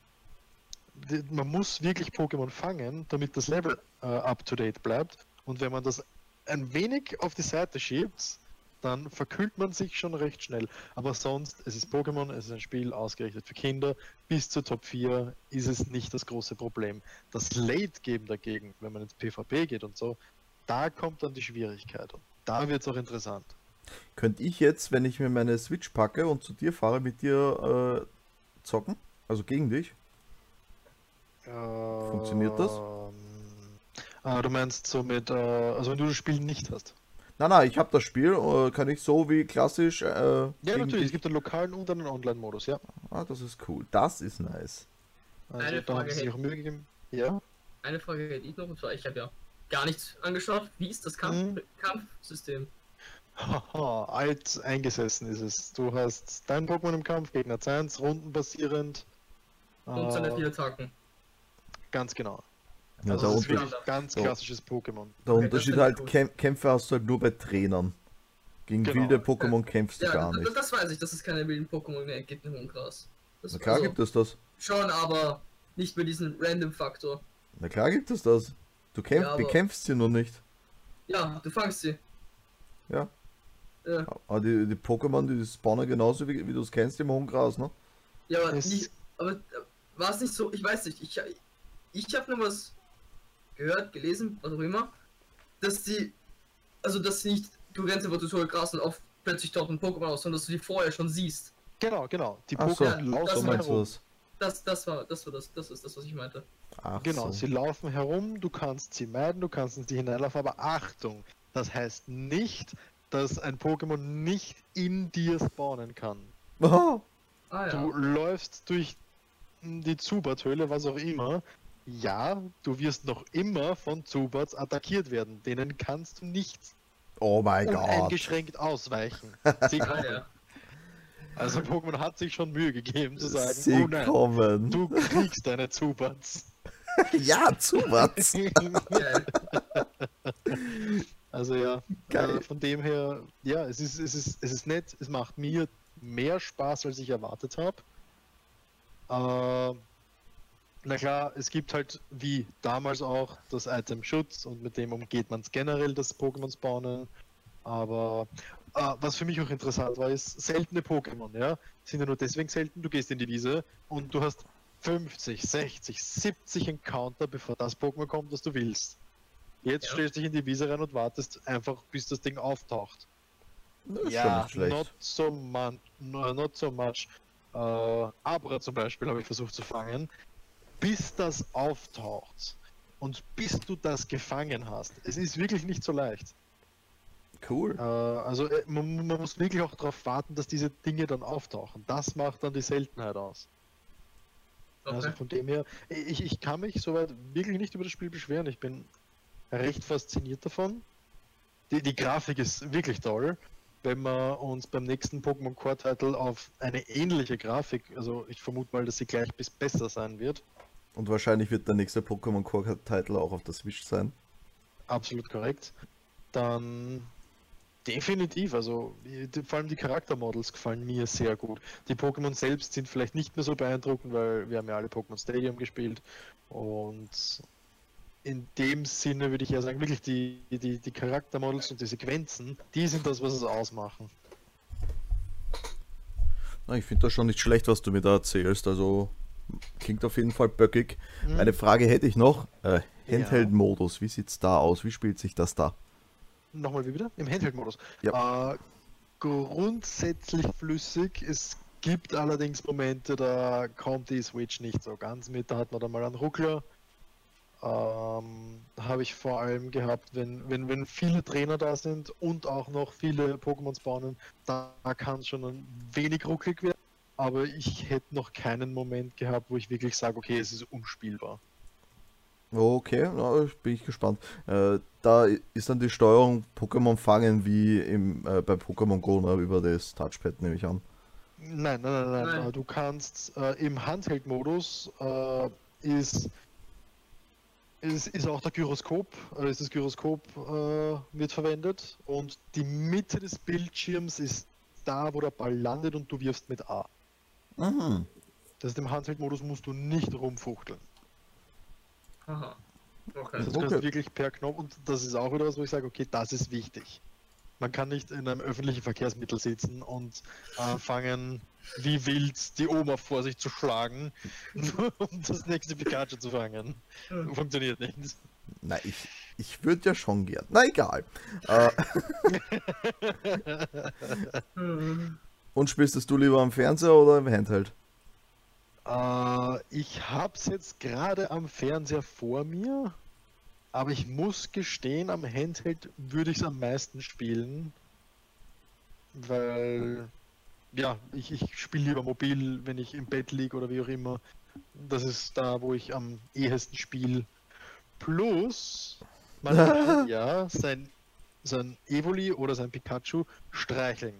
Man muss wirklich Pokémon fangen, damit das Level äh, up to date bleibt. Und wenn man das ein wenig auf die Seite schiebt, dann verkühlt man sich schon recht schnell. Aber sonst, es ist Pokémon, es ist ein Spiel ausgerichtet für Kinder. Bis zur Top 4 ist es nicht das große Problem. Das Late-Game dagegen, wenn man ins PvP geht und so, da kommt dann die Schwierigkeit. Und da wird es auch interessant. Könnte ich jetzt, wenn ich mir meine Switch packe und zu dir fahre, mit dir äh, zocken? Also gegen dich? Funktioniert das? Ah, du meinst so mit, äh, also wenn du das Spiel nicht hast. Nein, nein, ich habe das Spiel, äh, kann ich so wie klassisch. Äh, Ja, gegen natürlich, es dich- gibt einen lokalen und einen Online-Modus, ja. Ah, das ist cool. Das ist nice. Also Eine Frage hätte- auch Mühe gegeben. Ja. Eine Frage hätte ich noch, und zwar, ich habe ja gar nichts angeschaut. Wie ist das Kampf Mhm. Kampfsystem? Haha, alt eingesessen ist es. Du hast dein Pokémon im Kampf, Gegner 1, rundenbasierend. Und seine Äh, vier Attacken. Ganz genau. Ja, Also das ist wirklich Unter- ganz so. klassisches Pokémon. der Okay, Unterschied halt, cool. Kämp Kämpfe hast du halt nur bei Trainern. Gegen Genau. wilde Pokémon kämpfst du Ja, gar das, nicht. das weiß ich, dass es keine wilden Pokémon mehr gibt im hohen Gras. Das, Na klar also, gibt es das. Schon, aber nicht mit diesem Random-Faktor. Na klar gibt es das. Du kämpf, Ja, bekämpfst sie nur nicht. Ja, du fangst sie. Ja. Ja, Aber die, die Pokémon, die spawnen genauso wie, wie du es kennst im hohen Gras, ne? ja aber Es- nicht. Aber äh, war es nicht so, ich weiß nicht, ich, ich habe nur was gehört, gelesen, was auch immer, dass die, also dass sie nicht, du rennst einfach durch hohe Gras und auf plötzlich taucht ein Pokémon aus, sondern dass du die vorher schon siehst. Genau, genau. Die Ach so. Pokémon Ja, das laufen herum. das? Das, das war, das war das, das ist das, was ich meinte. Ach Genau, so. sie laufen herum, du kannst sie meiden, du kannst in sie hineinlaufen, aber Achtung, das heißt nicht, dass ein Pokémon nicht in dir spawnen kann. Oh, Ah ja. Du läufst durch die Zubat-Höhle, was auch immer. Ja, du wirst noch immer von Zubats attackiert werden. Denen kannst du nicht oh mein Gott. uneingeschränkt ausweichen. Sie <laughs> Ah ja. Also Pokémon hat sich schon Mühe gegeben zu sagen, Sie oh nein, kommen. du kriegst deine Zubats. <laughs> Ja, zu was? Geil. Also ja, Geil. äh, von dem her, ja, es ist, es ist, es ist nett, es macht mir mehr Spaß, als ich erwartet habe. Äh, na klar, es gibt halt wie damals auch das Item Schutz und mit dem umgeht man es generell, das Pokémon spawnen. Aber äh, was für mich auch interessant war, ist seltene Pokémon, ja, sind ja nur deswegen selten, du gehst in die Wiese und du hast 50, 60, 70 Encounter, bevor das Pokémon kommt, das du willst. Jetzt Ja. stellst du dich in die Wiese rein und wartest einfach, bis das Ding auftaucht. Das Ja, not so much. Not so much. Äh, Abra zum Beispiel habe ich versucht zu fangen. Bis das auftaucht und bis du das gefangen hast. Es ist wirklich nicht so leicht. Cool. Äh, also äh, man, man muss wirklich auch darauf warten, dass diese Dinge dann auftauchen. Das macht dann die Seltenheit aus. Also Okay. von dem her, ich, ich kann mich soweit wirklich nicht über das Spiel beschweren. Ich bin recht fasziniert davon. Die, die Grafik ist wirklich toll. Wenn wir uns beim nächsten Pokémon Core Title auf eine ähnliche Grafik, also ich vermute mal, dass sie gleich bis besser sein wird. Und wahrscheinlich wird der nächste Pokémon Core Title auch auf der Switch sein. Absolut korrekt. Dann definitiv, also vor allem die Charaktermodels gefallen mir sehr gut. Die Pokémon selbst sind vielleicht nicht mehr so beeindruckend, weil wir haben ja alle Pokémon Stadium gespielt und in dem Sinne würde ich ja sagen, wirklich die, die, die Charaktermodels und die Sequenzen, die sind das, was es ausmachen. Na, ich finde das schon nicht schlecht, was du mir da erzählst. Also klingt auf jeden Fall böckig. Mhm. Eine Frage hätte ich noch. Äh, Handheld-Modus, wie sieht's da aus? Wie spielt sich das da? Nochmal wie wieder? Im Handheld-Modus. Ja. Äh, grundsätzlich flüssig. Es gibt allerdings Momente, da kommt die Switch nicht so ganz mit. Da hat man dann mal einen Ruckler. Ähm, habe ich vor allem gehabt, wenn, wenn, wenn viele Trainer da sind und auch noch viele Pokémon spawnen, da kann es schon ein wenig rucklig werden. Aber ich hätte noch keinen Moment gehabt, wo ich wirklich sage, okay, es ist unspielbar. Okay, na, bin ich gespannt. Äh, da ist dann die Steuerung Pokémon fangen wie im, äh, bei Pokémon Go ne, über das Touchpad, nehme ich an. Nein, nein, nein, nein. Nein. Du kannst äh, im Handheld-Modus äh, ist, ist, ist auch der Gyroskop, ist das Gyroskop äh, wird verwendet und die Mitte des Bildschirms ist da, wo der Ball landet und du wirfst mit A. Mhm. Das heißt, im Handheld-Modus musst du nicht rumfuchteln. Aha. Okay. Das kannst Okay. du wirklich per Knopf und das ist auch wieder was, wo ich sage, okay, das ist wichtig. Man kann nicht in einem öffentlichen Verkehrsmittel sitzen und anfangen, wie wild die Oma vor sich zu schlagen, <laughs> um das nächste Pikachu zu fangen. Funktioniert nicht. Na, ich, ich würde ja schon gern. Na, egal. Äh, <laughs> und spielst das du lieber am Fernseher oder im Handheld? Äh, ich hab's jetzt gerade am Fernseher vor mir, aber ich muss gestehen, am Handheld würde ich es am meisten spielen, weil ja, ich, ich spiele lieber mobil, wenn ich im Bett liege oder wie auch immer. Das ist da, wo ich am ehesten spiele. Plus, man <laughs> kann ja sein, sein Evoli oder sein Pikachu streicheln.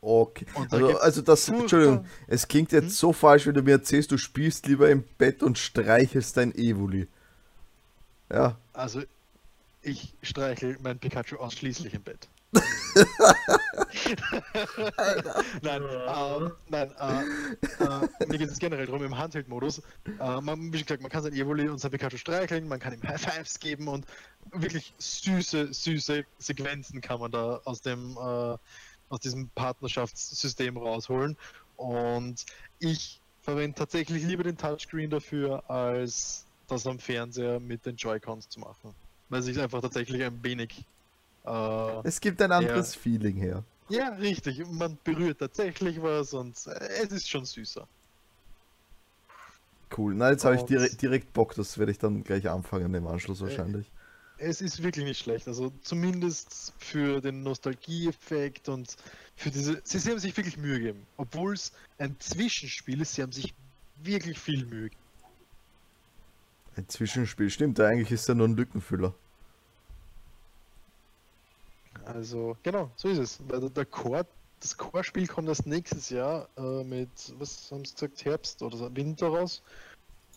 Okay. Also, also das, Entschuldigung, es klingt jetzt Hm? so falsch, wenn du mir erzählst, du spielst lieber im Bett und streichelst dein Evoli. Ja, Also, ich streichel mein Pikachu ausschließlich im Bett. <laughs> nein, äh, nein, äh, äh, mir geht es generell darum im Handheld-Modus. Äh, man, wie gesagt, man kann sein Evoli und sein Pikachu streicheln, man kann ihm High Fives geben und wirklich süße, süße Sequenzen kann man da aus dem äh, aus diesem Partnerschaftssystem rausholen. Und ich verwende tatsächlich lieber den Touchscreen dafür, als das am Fernseher mit den Joy-Cons zu machen. Weil sich einfach tatsächlich ein wenig. Äh, es gibt ein anderes ja, Feeling her. Ja, richtig. Man berührt tatsächlich was und es ist schon süßer. Cool. Na, jetzt habe ich direkt, direkt Bock. Das werde ich dann gleich anfangen im Anschluss wahrscheinlich. Es ist wirklich nicht schlecht. Also zumindest für den Nostalgieeffekt und für diese. Sie, sie haben sich wirklich Mühe gegeben. Obwohl es ein Zwischenspiel ist, sie haben sich wirklich viel Mühe gegeben. Ein Zwischenspiel, stimmt. Eigentlich ist ja nur ein Lückenfüller. Also, genau, so ist es. Weil der Core, das Core-Spiel kommt erst nächstes Jahr äh, mit, was haben sie gesagt, Herbst oder Winter raus.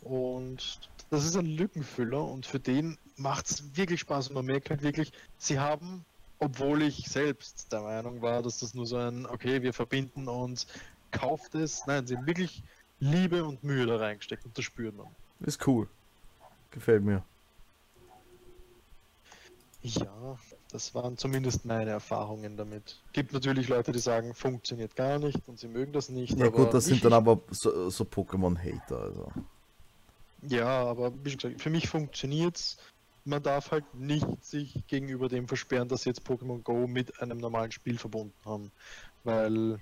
Und das ist ein Lückenfüller und für den macht es wirklich Spaß und man merkt halt wirklich, sie haben, obwohl ich selbst der Meinung war, dass das nur so ein, okay, wir verbinden und kauft es, nein, sie haben wirklich Liebe und Mühe da reingesteckt und das spürt man. Ist cool. Gefällt mir. Ja, das waren zumindest meine Erfahrungen damit. Gibt natürlich Leute, die sagen, funktioniert gar nicht und sie mögen das nicht. Ja gut, das sind dann aber so, so Pokémon-Hater. Also. Ja, aber wie gesagt, für mich funktioniert es. Man darf halt nicht sich gegenüber dem versperren, dass jetzt Pokémon Go mit einem normalen Spiel verbunden haben. Weil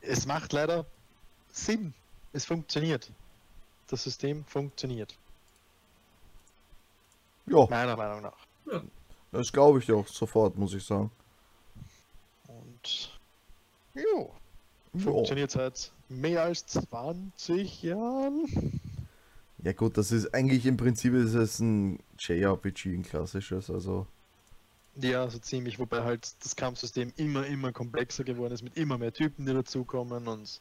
es macht leider Sinn. Es funktioniert. Das System funktioniert. Ja. Meiner Meinung nach. Ja. Das glaube ich auch sofort, muss ich sagen. Und jo. Funktioniert seit mehr als 20 Jahren. Ja gut, das ist eigentlich im Prinzip ist es ein JRPG, ein klassisches, also. Ja, so ziemlich, wobei halt das Kampfsystem immer, immer komplexer geworden ist, mit immer mehr Typen, die dazukommen und.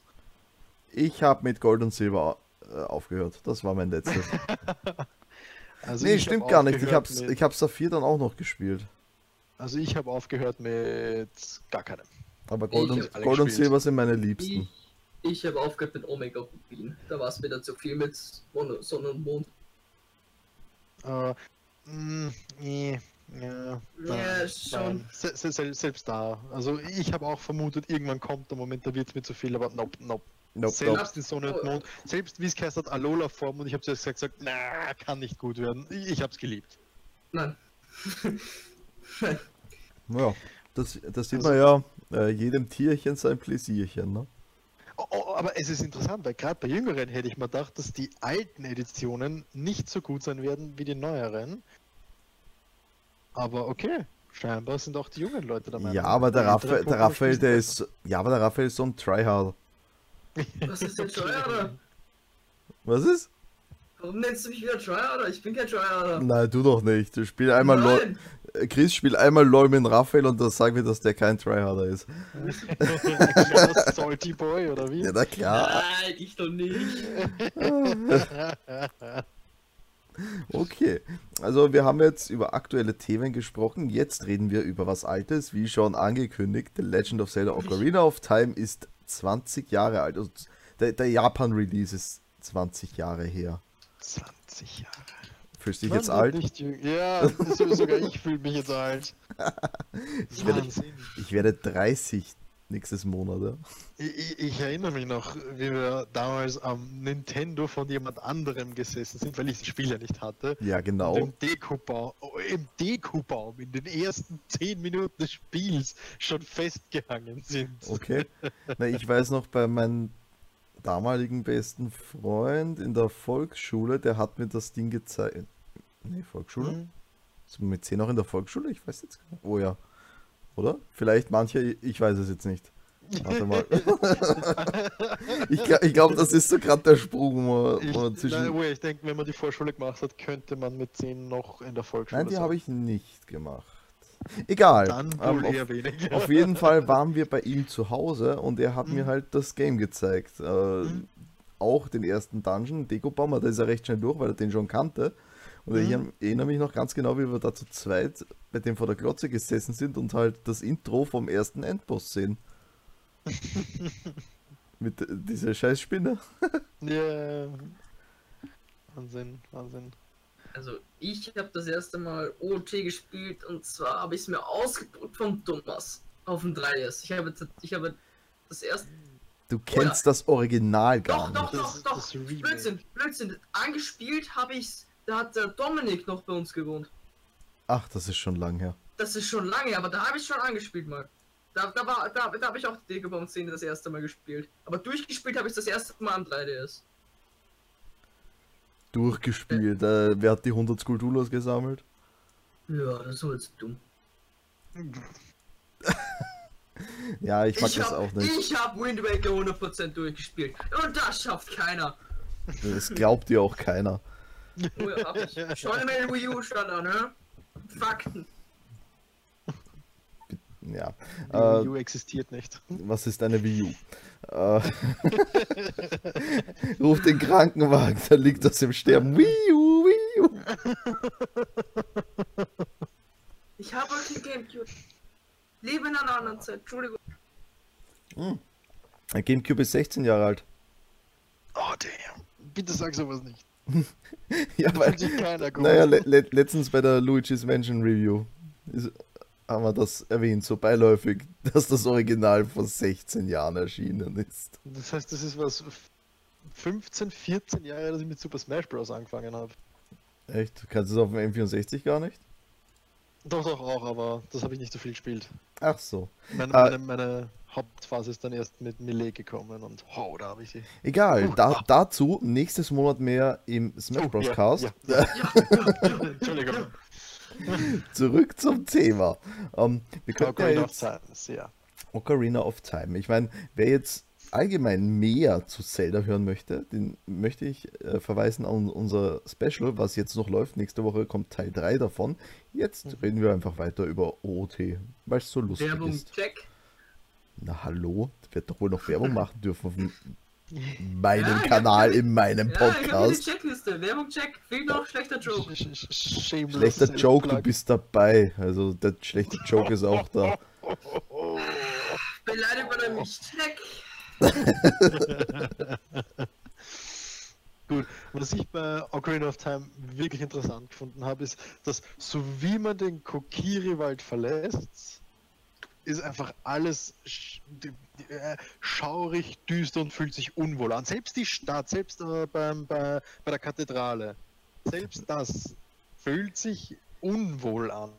Ich habe mit Gold und Silber äh, aufgehört. Das war mein letztes. <laughs> also nee, stimmt gar nicht. Ich hab's, mit... ich hab Saphir dann auch noch gespielt. Also ich habe aufgehört mit gar keinem. Aber Gold, und, Gold und Silber sind meine Liebsten. Ich ich habe aufgehört mit Omega Rubin. Da war es wieder zu viel mit Sonne und Mond. Uh, nee, ja, ja schon. Se se selbst da. Also ich habe auch vermutet, irgendwann kommt der Moment, da wird es mir zu viel, aber nope, nope. Nope, selbst nope. in Sonne und Mond, selbst wie es geheißen hat, Alola Form und ich habe zuerst gesagt, na, kann nicht gut werden. Ich, ich habe es geliebt. Nein. Nein. <laughs> Ja, das, das sieht also, man ja, äh, jedem Tierchen sein Pläsierchen, ne? Oh, oh, aber es ist interessant, weil gerade bei Jüngeren hätte ich mir gedacht, dass die alten Editionen nicht so gut sein werden wie die neueren. Aber okay, scheinbar sind auch die jungen Leute der Meinung. Ja, aber der, Raphael, der Raphael, der ist. Ja, aber der Raphael ist so ein Tryhard. Was ist der Tryharder? Was ist? Warum nennst du mich wieder Tryharder? Ich bin kein Tryharder. Nein, du doch nicht. Du spielst einmal LOL. Chris spielt einmal LOL mit Raphael und dann sagen wir, dass der kein Tryharder ist. <laughs> Salty Boy, oder wie? Ja, na klar. Nein, ich doch nicht. <laughs> okay, also wir haben jetzt über aktuelle Themen gesprochen. Jetzt reden wir über was Altes, wie schon angekündigt. The Legend of Zelda Ocarina of Time ist 20 Jahre alt. Also der, der Japan-Release ist 20 Jahre her. 20 Jahre. Fühlst du dich jetzt alt? Ja, sogar ich fühle mich jetzt alt. <laughs> ich, werde, ich werde 30 nächstes Monat. Ich, ich, ich, erinnere mich noch, wie wir damals am Nintendo von jemand anderem gesessen sind, weil ich das Spiel ja nicht hatte. Ja, genau. Im Dekobaum, im Dekobaum in den ersten 10 Minuten des Spiels schon festgehangen sind. Okay. <laughs> Na, ich weiß noch, bei meinem damaligen besten Freund in der Volksschule, der hat mir das Ding gezeigt. Nee, Volksschule? Mhm. Wir mit 10 noch in der Volksschule? Ich weiß jetzt gar nicht. Oh ja. Oder? Vielleicht manche, ich weiß es jetzt nicht. Warte mal. <laughs> ich glaube, glaub, das ist so gerade der Sprung. Wo, wo ich, zwischen... nein, ich denke, wenn man die Vorschule gemacht hat, könnte man mit 10 noch in der Volksschule Nein, die habe ich nicht gemacht. Egal. Dann wohl ähm, eher auf, weniger. Auf jeden Fall <laughs> waren wir bei ihm zu Hause und er hat mhm. mir halt das Game gezeigt. Äh, mhm. Auch den ersten Dungeon, Deko Bomber, da ist er recht schnell durch, weil er den schon kannte. Und mhm. ich erinnere mich noch ganz genau, wie wir da zu zweit bei dem vor der Glotze gesessen sind und halt das Intro vom ersten Endboss sehen. <laughs> Mit dieser scheiß Spinne. <laughs> Ja. Wahnsinn, Wahnsinn. Also ich habe das erste Mal OT gespielt und zwar habe ich es mir ausgedruckt von Thomas auf dem 3S. Ich habe, ich habe das erste. Du kennst das Original gar Doch, nicht. doch, doch, ist doch. das Remake. Blödsinn, Blödsinn. Angespielt habe ich's. Da hat der Dominik noch bei uns gewohnt. Ach, das ist schon lang her. Das ist schon lange, aber da habe ich schon angespielt mal. Da, da war, da, da habe ich auch die Digabomb-Szene das erste Mal gespielt. Aber durchgespielt habe ich das erste Mal am 3DS. Durchgespielt. Äh, wer hat die 100 Skulpturas gesammelt? Ja, das ist so jetzt dumm. <laughs> Ja, ich mag Ich das hab, auch nicht. ich hab Wind Waker 100% durchgespielt. Und das schafft keiner. Das glaubt dir auch keiner. Oh ja, hab ich. Mal den Wii U stand an, ne? Fakten. <laughs> Ja. Die Äh, Wii U existiert nicht. was ist eine Wii U? Äh, <laughs> Ruf den Krankenwagen, da liegt das im Sterben. Wii U, Wii U. Ich habe heute Gamecube. Lebe in einer anderen Zeit. Entschuldigung. Ein Gamecube ist 16 Jahre alt. Oh damn. Bitte sag sowas nicht. <laughs> Ja, weil, sich keiner gut. <laughs> naja, le le letztens bei der Luigi's Mansion Review ist, haben wir das erwähnt, so beiläufig, <laughs> dass das Original vor 16 Jahren erschienen ist. Das heißt, das ist was 15, 14 Jahre, dass ich mit Super Smash Bros. angefangen habe. Echt? Kannst du es auf dem M64 gar nicht? Doch, doch auch, aber das habe ich nicht so viel gespielt. Ach so. Meine, Ah. meine, meine Hauptphase ist dann erst mit Melee gekommen und oh, da habe ich sie. Egal, da, dazu nächstes Monat mehr im Smash Oh, Bros. ja, Cast. ja. <laughs> Ja, Entschuldigung. Zurück zum Thema. Ähm, wir könnten ja Ocarina of jetzt Time, sehr. Ocarina of Time. Ich meine, wer jetzt allgemein mehr zu Zelda hören möchte, den möchte ich äh, verweisen an unser Special, was jetzt noch läuft. Nächste Woche kommt Teil 3 davon. Jetzt Mhm. reden wir einfach weiter über OOT, weil es so lustig Werbung ist. check. Na hallo, ich werde doch wohl noch Werbung <laughs> machen dürfen auf meinem Ja, Kanal, hab- in meinem Ja, ich habe die Podcast. Checkliste. Werbung check. Fehlt noch schlechter Joke. Schlechter Joke, du bist dabei. Also der schlechte Joke ist auch da. Beleidigt man er mich. Check. <laughs> Gut, was ich bei Ocarina of Time wirklich interessant gefunden habe, ist, dass so wie man den Kokiri-Wald verlässt, ist einfach alles äh, schaurig, düster und fühlt sich unwohl an. Selbst die Stadt, selbst äh, beim, bei, bei der Kathedrale, selbst das fühlt sich unwohl an.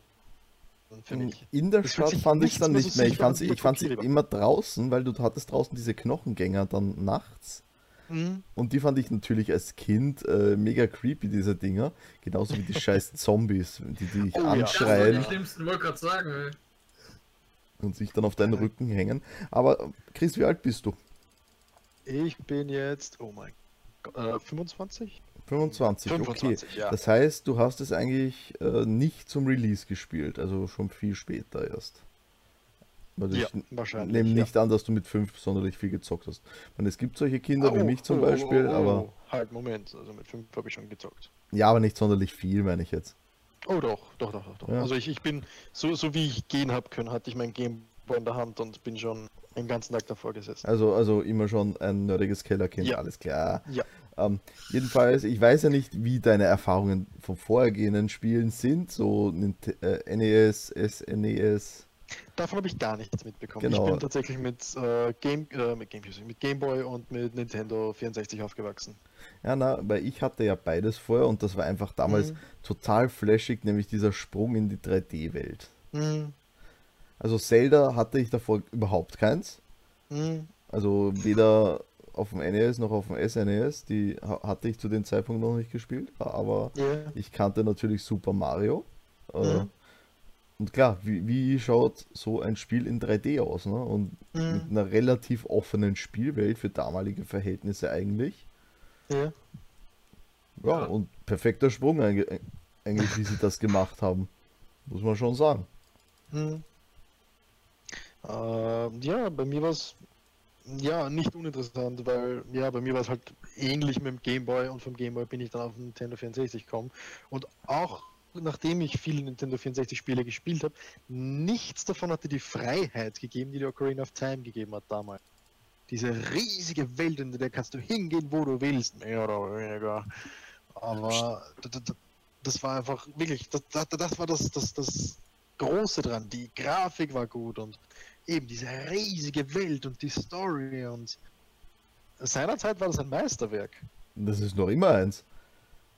Finde ich. In der Das Stadt fand ich es dann nicht mehr. Ich fand an wie ich fand sie immer draußen, weil du hattest draußen diese Knochengänger dann nachts. Mhm. Und die fand ich natürlich als Kind äh, mega creepy, diese Dinger. Genauso wie die <laughs> scheiß Zombies, die dich Oh ja. Das anschreien die schlimmsten, wollte gerade sagen. ey. Und sich dann auf deinen Rücken hängen. Aber Chris, wie alt bist du? Ich bin jetzt, oh mein Gott, äh, 25? 25, okay. 25, ja. Das heißt, du hast es eigentlich äh, nicht zum Release gespielt, also schon viel später erst. Weil Ja, ich wahrscheinlich. nehme ja. nicht an, dass du mit 5 sonderlich viel gezockt hast. Und es gibt solche Kinder wie Oh, mich zum oh, oh, Beispiel, oh, oh, aber Halt, Moment, also mit 5 habe ich schon gezockt. ja, aber nicht sonderlich viel, meine ich jetzt. Oh doch, doch, doch, doch. Ja. Also ich, ich bin, so, so wie ich gehen habe können, hatte ich mein Gameboy in der Hand und bin schon den ganzen Tag davor gesessen. Also, also immer schon ein nerdiges Kellerkind, Ja. alles klar. Ja. Ähm, jedenfalls, ich weiß ja nicht, wie deine Erfahrungen von vorhergehenden Spielen sind, so Nint äh, NES, SNES. Davon habe ich gar nichts mitbekommen. Genau. Ich bin tatsächlich mit, äh, Game, äh, mit, Game, mit Gameboy und mit Nintendo 64 aufgewachsen. Ja, na, weil ich hatte ja beides vorher und das war einfach damals Mhm. total flashig, nämlich dieser Sprung in die 3D-Welt. Mhm. Also Zelda hatte ich davor überhaupt keins. Mhm. Also weder auf dem NES noch auf dem SNES. Die ha- hatte ich zu dem Zeitpunkt noch nicht gespielt, aber Ja. ich kannte natürlich Super Mario. Äh, Mhm. Und klar, wie, wie schaut so ein Spiel in 3D aus? Ne? Und mit Mhm. einer relativ offenen Spielwelt für damalige Verhältnisse eigentlich. ja. Ja, Ja. und perfekter Sprung eigentlich, eigentlich, wie sie das gemacht haben. Muss man schon sagen. Mhm. Ähm, ja, bei mir war es ja nicht uninteressant, weil ja, bei mir war es halt ähnlich mit dem Gameboy und vom Gameboy bin ich dann auf den Nintendo 64 gekommen. Und auch nachdem ich viele Nintendo 64 Spiele gespielt habe, nichts davon hatte die Freiheit gegeben, die die Ocarina of Time gegeben hat damals. Diese riesige Welt, in der kannst du hingehen, wo du willst, mehr oder weniger. Aber das war einfach wirklich, das, das war das, das, das Große dran. Die Grafik war gut und eben diese riesige Welt und die Story und seinerzeit war das ein Meisterwerk. Das ist noch immer eins.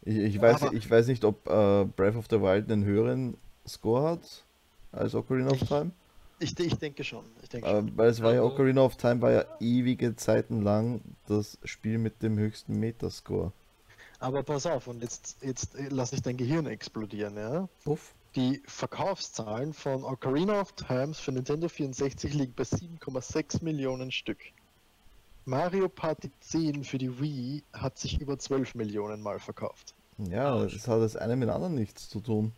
Ich, ich weiß, ich weiß nicht, ob äh, Breath of the Wild einen höheren Score hat als Ocarina of Time. Ich, ich, denke schon. Ich denke äh. Weil es war ja Ocarina of Time war ja ewige Zeiten lang das Spiel mit dem höchsten Metascore. Aber pass auf, und jetzt, jetzt lass ich dein Gehirn explodieren, ja? Uff. Die Verkaufszahlen von Ocarina of Times für Nintendo 64 liegen bei 7,6 Millionen Stück. Mario Party 10 für die Wii hat sich über 12 Millionen Mal verkauft. Ja, das hat das eine mit dem anderen nichts zu tun.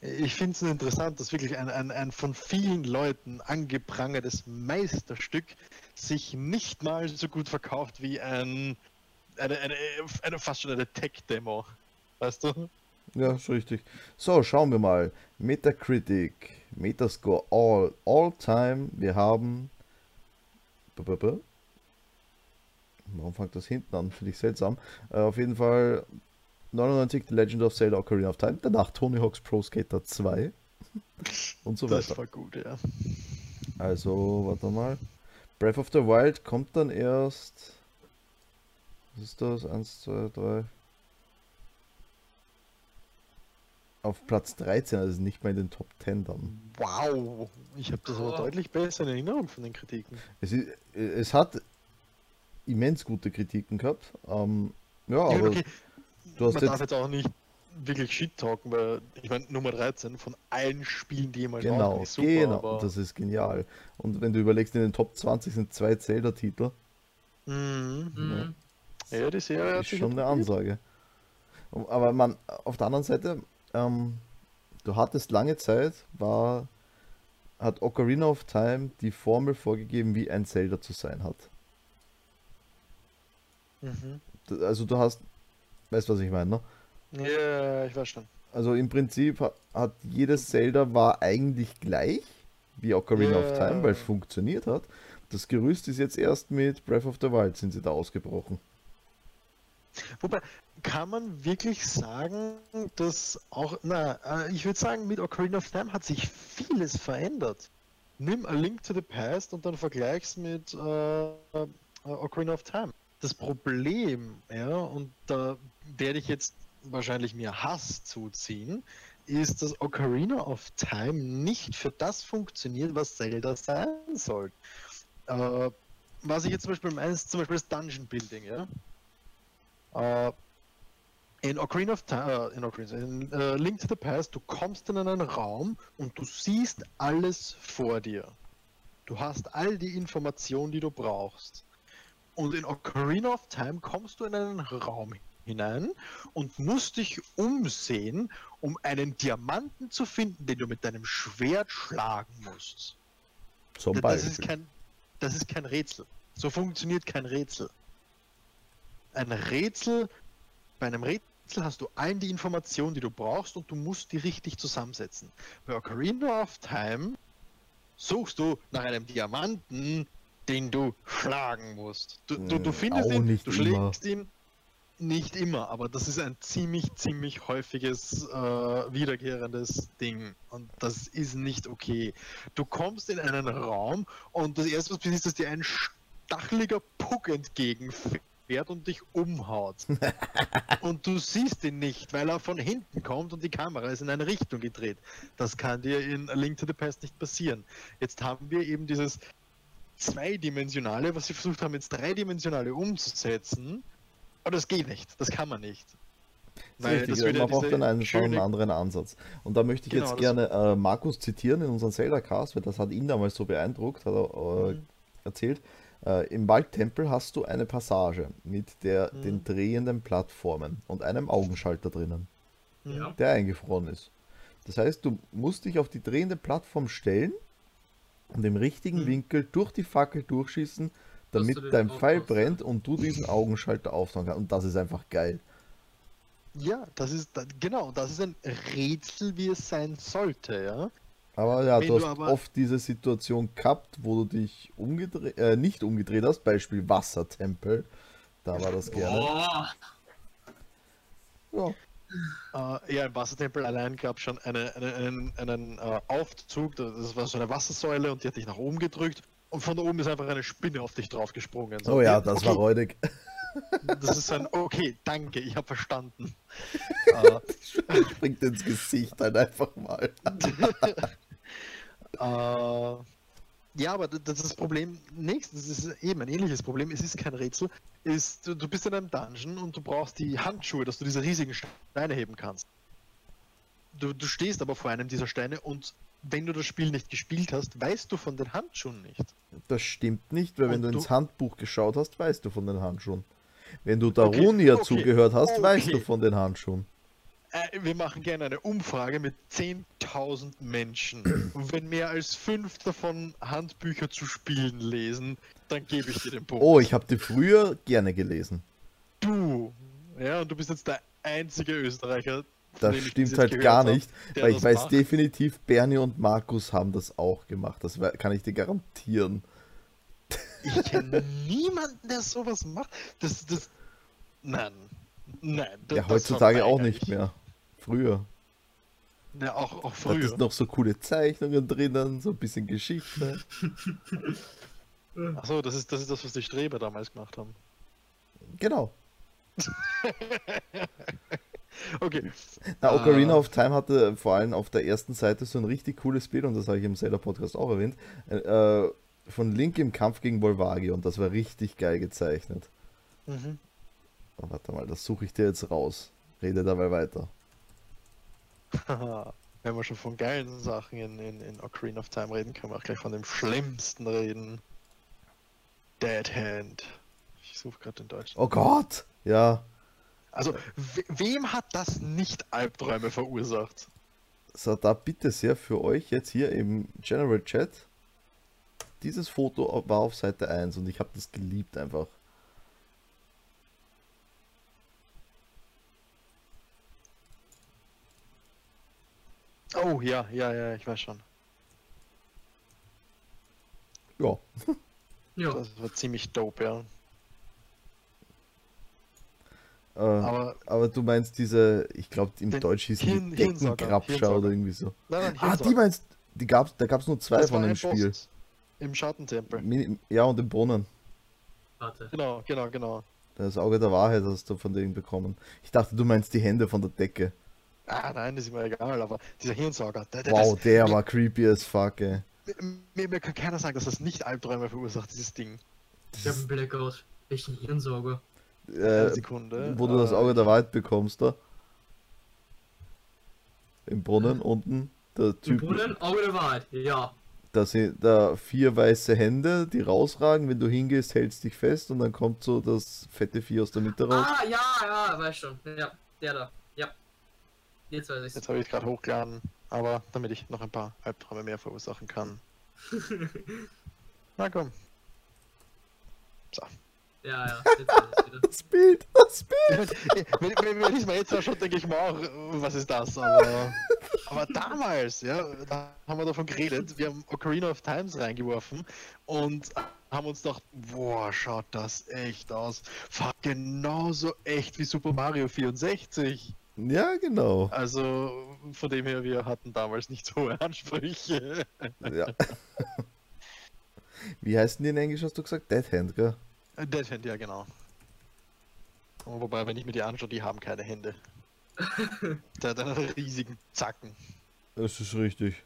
Ich finde es interessant, dass wirklich ein, ein, ein von vielen Leuten angeprangertes Meisterstück sich nicht mal so gut verkauft wie ein eine, eine, eine fast schon eine Tech-Demo. Weißt du? Ja, ist richtig. So, schauen wir mal. Metacritic, Metascore All, All Time. Wir haben Warum fängt das hinten an? Finde ich seltsam. Äh, auf jeden Fall 99 The Legend of Zelda Ocarina of Time. Danach Tony Hawk's Pro Skater 2. <laughs> Und so weiter. Das war gut, ja. Also, warte mal. Breath of the Wild kommt dann erst. Was ist das? 1, 2, 3. Auf Platz 13, also nicht mal in den Top 10 dann. Wow, ich habe das aber oh. deutlich besser in Erinnerung von den Kritiken. Es, ist, es hat immens gute Kritiken gehabt. Ähm, ja, aber okay. du hast Man jetzt... darf jetzt auch nicht wirklich Shit talken, weil ich meine Nummer 13 von allen Spielen, die jemals genau, waren, super, genau, aber... das ist genial. Und wenn du überlegst, in den Top 20 sind zwei Zelda-Titel. Mhm. Ja, ja, die Serie ist schon eine Ansage. Aber man, auf der anderen Seite, ähm, du hattest lange Zeit, war, hat Ocarina of Time die Formel vorgegeben, wie ein Zelda zu sein hat. Mhm. Also du hast, weißt du, was ich meine, ne? Ja, ich weiß schon. Also im Prinzip hat, hat jedes Zelda war eigentlich gleich wie Ocarina yeah. of Time, weil es funktioniert hat. Das Gerüst ist jetzt erst mit Breath of the Wild sind sie da ausgebrochen. Wobei, kann man wirklich sagen, dass auch, na, äh, ich würde sagen, mit Ocarina of Time hat sich vieles verändert. Nimm A Link to the Past und dann vergleich's mit äh, äh, Ocarina of Time. Das Problem, ja, und da werde ich jetzt wahrscheinlich mir Hass zuziehen, ist, dass Ocarina of Time nicht für das funktioniert, was Zelda sein soll. Äh, was ich jetzt zum Beispiel meine, zum Beispiel das Dungeon Building, ja. Uh, in Ocarina of Time, uh, in, Ocarina, in uh, Link to the Past, du kommst in einen Raum und du siehst alles vor dir. Du hast all die Informationen, die du brauchst. Und in Ocarina of Time kommst du in einen Raum hinein und musst dich umsehen, um einen Diamanten zu finden, den du mit deinem Schwert schlagen musst. Zum das, ist kein, das ist kein Rätsel. So funktioniert kein Rätsel ein Rätsel, bei einem Rätsel hast du allen die Informationen, die du brauchst und du musst die richtig zusammensetzen. Bei Ocarina of Time suchst du nach einem Diamanten, den du schlagen musst. Du, du, du findest ihn, du schlägst immer. ihn. Nicht immer, aber das ist ein ziemlich, ziemlich häufiges, äh, wiederkehrendes Ding. Und das ist nicht okay. Du kommst in einen Raum und das erste, was passiert, ist, dass dir ein stacheliger Puck entgegenfällt fährt und dich umhaut. <laughs> und du siehst ihn nicht, weil er von hinten kommt und die Kamera ist in eine Richtung gedreht. Das kann dir in A Link to the Past nicht passieren. Jetzt haben wir eben dieses zweidimensionale, was sie versucht haben, ins dreidimensionale umzusetzen. Aber das geht nicht, das kann man nicht. Weil richtig, das man braucht dann einen, schöne... einen anderen Ansatz. Und da möchte ich genau, jetzt gerne äh, Markus zitieren in unserem Zelda-Cast, weil das hat ihn damals so beeindruckt, hat er äh, mhm. erzählt. Äh, Im Waldtempel hast du eine Passage mit der, mhm. den drehenden Plattformen und einem Augenschalter drinnen, ja. der eingefroren ist. Das heißt, du musst dich auf die drehende Plattform stellen und im richtigen mhm. Winkel durch die Fackel durchschießen, damit dein Pfeil brennt und du diesen Augenschalter aufmachen kannst. Und das ist einfach geil. Ja, das ist genau, das ist ein Rätsel, wie es sein sollte, ja. Aber ja, Wenn du du hast aber- oft diese Situation gehabt, wo du dich umgedreht, äh, nicht umgedreht hast, Beispiel Wassertempel. Da war das gerne. Oh, Ja. Äh, ja, im Wassertempel allein gab es schon eine, eine, einen, einen äh, Aufzug, das war so eine Wassersäule und die hat dich nach oben gedrückt und von da oben ist einfach eine Spinne auf dich draufgesprungen. So, Oh ja, das okay, war räudig. Das ist ein, okay, danke, ich habe verstanden. <laughs> äh, Springt ins Gesicht halt einfach mal. <laughs> Äh, ja, aber das ist das Problem. Nächstes das ist eben ein ähnliches Problem. Es ist kein Rätsel. Ist, du, du bist in einem Dungeon und du brauchst die Handschuhe, dass du diese riesigen Steine heben kannst. Du, du stehst aber vor einem dieser Steine und wenn du das Spiel nicht gespielt hast, weißt du von den Handschuhen nicht. Das stimmt nicht, weil wenn Und du du- ins Handbuch geschaut hast, weißt du von den Handschuhen. Wenn du Okay, Darunia okay, zugehört hast, weißt du okay. von den Handschuhen. Äh, wir machen gerne eine Umfrage mit 10.000 Menschen. Und wenn mehr als fünf davon Handbücher zu spielen lesen, dann gebe ich dir den Punkt. Oh, ich habe die früher gerne gelesen. Du, ja, und du bist jetzt der einzige Österreicher. Das stimmt halt gar nicht, weil ich weiß macht. definitiv, Bernie und Markus haben das auch gemacht. Das kann ich dir garantieren. Ich kenne niemanden, der sowas macht. Das, das, nein, nein. das- Ja, heutzutage auch nicht ich. mehr. Früher. Ja, auch, auch Da früher. ist noch so coole Zeichnungen drinnen, so ein bisschen Geschichte. <laughs> Achso, das ist, das ist das, was die Streber damals gemacht haben. Genau. <laughs> Okay. Na, Ocarina Ah. of Time hatte vor allem auf der ersten Seite so ein richtig cooles Bild, und das habe ich im Zelda Podcast auch erwähnt, äh, von Link im Kampf gegen Volvagio, und das war richtig geil gezeichnet. Mhm. Oh, warte mal, das suche ich dir jetzt raus. Rede dabei weiter. <laughs> Wenn wir schon von geilen Sachen in, in, in Ocarina of Time reden, können wir auch gleich von dem schlimmsten reden. Dead Hand. Ich suche gerade den deutschen. Oh Gott! Ja, Also, we wem hat das nicht Albträume verursacht? so da bitte sehr für euch jetzt hier im General Chat. Dieses Foto war auf Seite 1 und ich habe das geliebt einfach. Oh, ja, ja, ja, ich weiß schon. Ja, <laughs> ja. Das war ziemlich dope, ja. äh, Aber, aber du meinst diese, ich glaube im Deutsch hießen Hirn- die Deckengrabscher oder irgendwie so. nein, nein, Ah, die meinst die gab's, da gab es nur zwei Das von dem Spiel. Im Schattentempel. Ja, und im Brunnen. Warte. Genau, genau, genau. Das Auge der Wahrheit hast du von denen bekommen. Ich dachte, du meinst die Hände von der Decke. Ah, nein, das ist mir egal, aber dieser Hirnsauger, der, der, Wow, das, der mir, war creepy as fuck, ey. Mir, mir kann keiner sagen, dass das nicht Albträume verursacht, dieses Ding. Ich hab einen Blackout. Welchen Hirnsauger? Eine Äh, Sekunde. wo du das äh, Auge der Wahrheit bekommst, da. Im Brunnen unten. Der Im Typ, Brunnen, Auge der Wahrheit. Ja. da sind da vier weiße Hände, die rausragen. Wenn du hingehst, hältst dich fest und dann kommt so das fette Vieh aus der Mitte raus. Ah, ja, ja, weiß schon. Ja, der da. Ja. Jetzt weiß ich's. Jetzt habe ich gerade hochgeladen, aber damit ich noch ein paar Albträume mehr verursachen kann. <laughs> Na komm. So. Ja, ja, jetzt weiß wieder. <laughs> Das Bild, das Bild. Wenn, wenn, wenn ich mir jetzt anschaue, denke ich mir auch, was ist das? Aber, aber damals, ja, da haben wir davon geredet, wir haben Ocarina of Times reingeworfen und haben uns gedacht, boah, schaut das echt aus. Fuck, genauso echt wie Super Mario 64. Ja, genau. Also von dem her, wir hatten damals nicht so hohe <laughs> Ansprüche. Ja. Wie heißen die in Englisch, hast du gesagt? Dead Hand, gell? Dead Hand, ja genau. Wobei, wenn ich mir die anschaue, die haben keine Hände. <laughs> Der hat einen riesigen Zacken. Das ist richtig.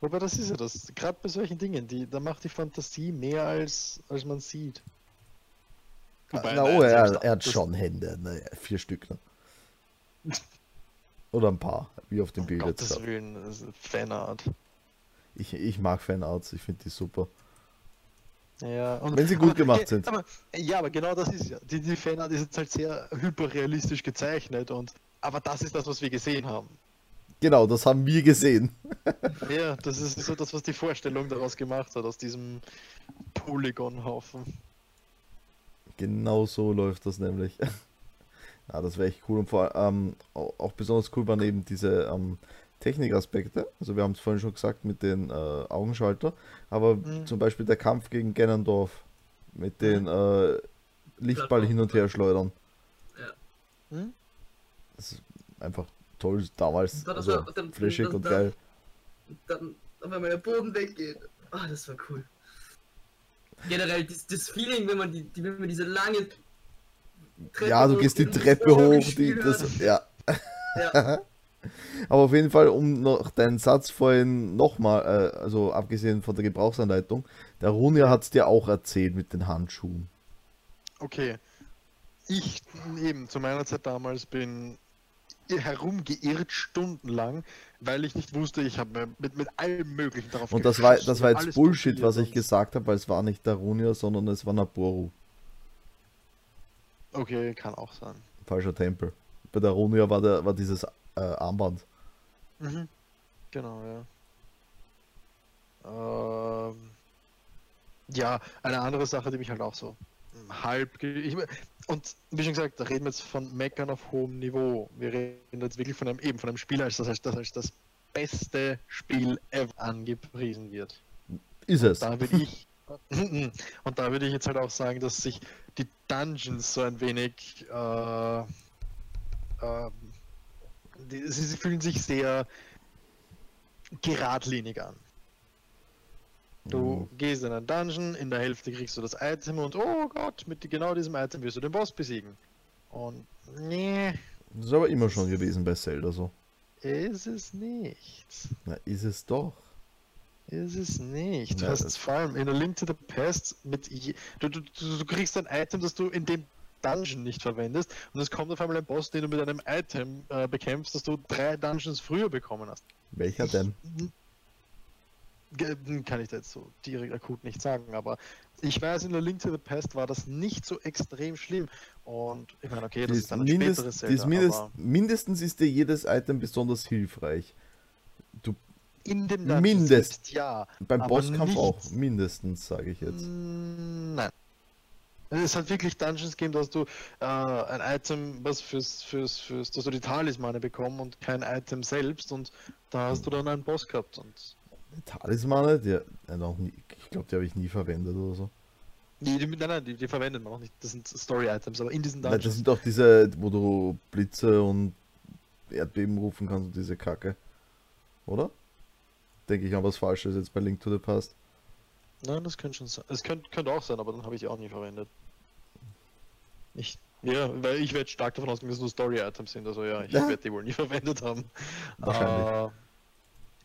Wobei das ist ja das, gerade bei solchen Dingen, die, da macht die Fantasie mehr als, als man sieht. Wobei, Na, oh, er, er hat schon Hände. Naja, vier Stück. Ne? <laughs> Oder ein paar, wie auf dem Um Bild jetzt. Gottes gerade. Willen, das ist Fanart. Ich, ich mag Fanarts, ich finde die super. Ja, und, Wenn sie gut <laughs> aber, gemacht sind. <laughs> Aber, ja, aber genau das ist ja. Die, die Fanart ist jetzt halt sehr hyperrealistisch gezeichnet und aber das ist das, was wir gesehen haben. Genau, das haben wir gesehen. Ja, das ist so das, was die Vorstellung daraus gemacht hat, aus diesem Polygon-Haufen. Genau so läuft das nämlich. Ja, das wäre echt cool. Und vor ähm, au- auch besonders cool waren eben diese ähm, Technikaspekte. Also wir haben es vorhin schon gesagt mit den äh, Augenschalter. Aber Mhm. zum Beispiel der Kampf gegen Ganondorf mit den äh, Lichtball hin und her schleudern. Hm? Das ist einfach toll damals. Das war- das Also dann- flashig das- und geil. dann auf einmal der Boden weggeht. Ah, das war cool. Generell das, das Feeling, wenn man die, die wenn man diese lange Treppe Ja, du gehst die Treppe hoch, die, das, ja. Ja, <laughs> Aber auf jeden Fall, um noch deinen Satz vorhin nochmal, äh, also abgesehen von der Gebrauchsanleitung, der Runja hat es dir auch erzählt mit den Handschuhen. Okay. Ich eben zu meiner Zeit damals bin herumgeirrt stundenlang, weil ich nicht wusste, ich habe mit, mit allem möglichen darauf Und das war, das war jetzt Bullshit, was ich gesagt habe, weil es war nicht der Runja, sondern es war Naboru. Okay, kann auch sein. Falscher Tempel. Bei der Runja war, der, war dieses äh, Armband. Mhm. Genau, ja. Ähm, ja, eine andere Sache, die mich halt auch so halb. Ich, und wie schon gesagt, da reden wir jetzt von Meckern auf hohem Niveau. Wir reden jetzt wirklich von einem, eben von einem Spiel, als das, als das als das beste Spiel ever angepriesen wird. Ist es. Da würde ich. <laughs> Und da würde ich jetzt halt auch sagen, dass sich die Dungeons so ein wenig. Äh, ähm, die, sie, sie fühlen sich sehr geradlinig an. Du gehst in einen Dungeon, in der Hälfte kriegst du das Item und oh Gott, mit genau diesem Item wirst du den Boss besiegen. Und nee, Das ist aber immer schon gewesen bei Zelda so. ist es nicht. Na, ist es doch. Ist es nicht. Du Ja, hast das- vor allem in A Link to the Past mit je, du, du, du, kriegst ein Item, das du in dem Dungeon nicht verwendest und es kommt auf einmal ein Boss, den du mit einem Item äh, bekämpfst, das du drei Dungeons früher bekommen hast. Welcher denn? Ge- Kann ich da jetzt so direkt akut nicht sagen, aber ich weiß, in A Link to the Past war das nicht so extrem schlimm und ich meine, okay, das Die ist dann ein mindest, späteres Zelda, mindest, mindestens ist dir jedes Item besonders hilfreich. Du, in dem Dungeon mindest- selbst, ja. beim Bosskampf nicht- auch. Mindestens, sage ich jetzt. Nein. Es hat wirklich Dungeons gegeben, dass du äh, ein Item, was fürs, fürs, fürs, dass du die Talismane bekommen und kein Item selbst und da hast du dann einen Boss gehabt und Talismane, die, äh, noch nie, ich glaube, die habe ich nie verwendet oder so. die, die, nein, nein, die, die verwendet man auch nicht. Das sind Story-Items, aber in diesen Nein, das Dungeons. sind doch diese, wo du Blitze und Erdbeben rufen kannst und diese Kacke. Oder? Denke ich an was Falsches jetzt bei Link to the Past. Nein, das könnte schon sein. Es könnte, könnte auch sein, aber dann habe ich die auch nie verwendet. Ich, ja, weil ich werde stark davon ausgehen, dass es nur Story-Items sind, also ja, ich Ja. werde die wohl nie <laughs> verwendet haben. Wahrscheinlich.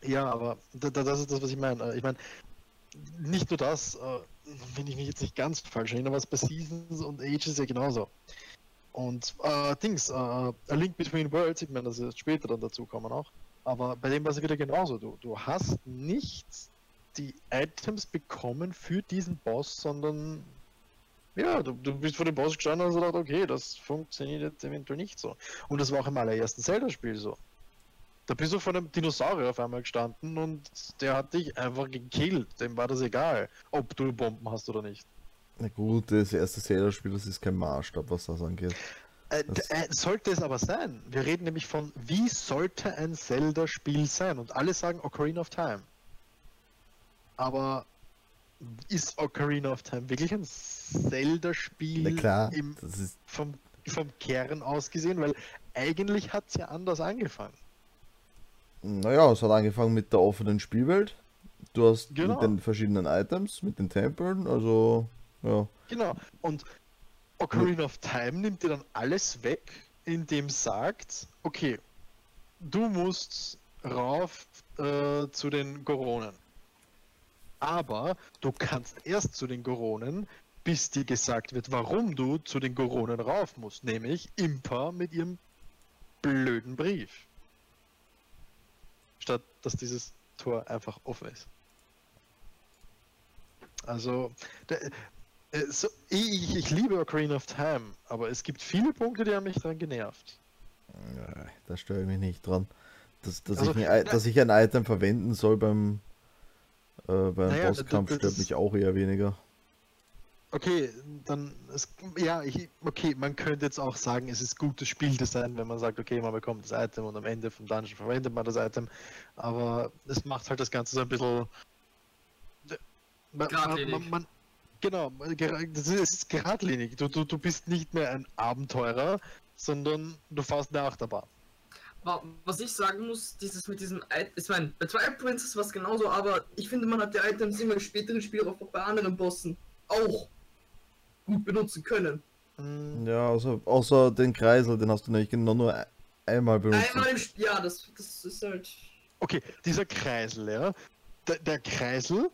Äh, ja, aber da, da, das ist das, was ich meine. Äh, Ich meine, nicht nur das, äh, wenn ich mich jetzt nicht ganz falsch erinnere, was bei Seasons und Ages ja genauso. Und äh, Dings, äh, A Link Between Worlds, ich meine, das ist später dann dazu kommen auch. Aber bei dem war es wieder genauso. Du, du hast nicht die Items bekommen für diesen Boss, sondern ja, du, du bist vor dem Boss gestanden und hast gedacht, okay, das funktioniert jetzt eventuell nicht so. Und das war auch im allerersten Zelda-Spiel so. Da bist du vor einem Dinosaurier auf einmal gestanden und der hat dich einfach gekillt. Dem war das egal, ob du Bomben hast oder nicht. Na gut, das erste Zelda-Spiel, das ist kein Maßstab, was das angeht. Äh, äh, sollte es aber sein. Wir reden nämlich von, wie sollte ein Zelda-Spiel sein? Und alle sagen Ocarina of Time. Aber ist Ocarina of Time wirklich ein Zelda-Spiel ist, vom, vom Kern aus gesehen? Weil eigentlich hat es ja anders angefangen. naja, es hat angefangen mit der offenen Spielwelt. Du hast Genau. mit den verschiedenen Items, mit den Tempeln, also, ja. Genau. Und Ocarina of Time nimmt dir dann alles weg, indem sagt, okay, du musst rauf äh, zu den Goronen. Aber du kannst erst zu den Goronen, bis dir gesagt wird, warum du zu den Goronen rauf musst, nämlich Impa mit ihrem blöden Brief. Statt dass dieses Tor einfach offen ist. Also, so, ich, ich liebe Ocarina of Time, aber es gibt viele Punkte, die haben mich daran genervt. Ja, Da störe ich mich nicht dran. Dass, dass, Also, ich, ein, na- dass ich ein Item verwenden soll beim, äh, beim Naja, Bosskampf stört mich auch eher weniger. Okay, dann, es, ja, ich, okay, man könnte jetzt auch sagen, es ist gutes Spieldesign, wenn man sagt, okay, man bekommt das Item und am Ende vom Dungeon verwendet man das Item, aber es macht halt das Ganze so ein bisschen. Man, man, man, genau, das ist, es ist geradlinig. Du, du, du bist nicht mehr ein Abenteurer, sondern du fährst eine Achterbahn. Wa- Was ich sagen muss, dieses mit diesem Item, ich meine, bei Twilight Princess war es genauso, aber ich finde, man hat die Items immer im späteren Spiel auch bei anderen Bossen auch gut benutzen können. Hm, Ja, außer, außer den Kreisel, den hast du nämlich genau nur ein- einmal benutzt. Einmal im Spiel, ja, das, das ist halt. Okay, dieser Kreisel, ja. Der, der Kreisel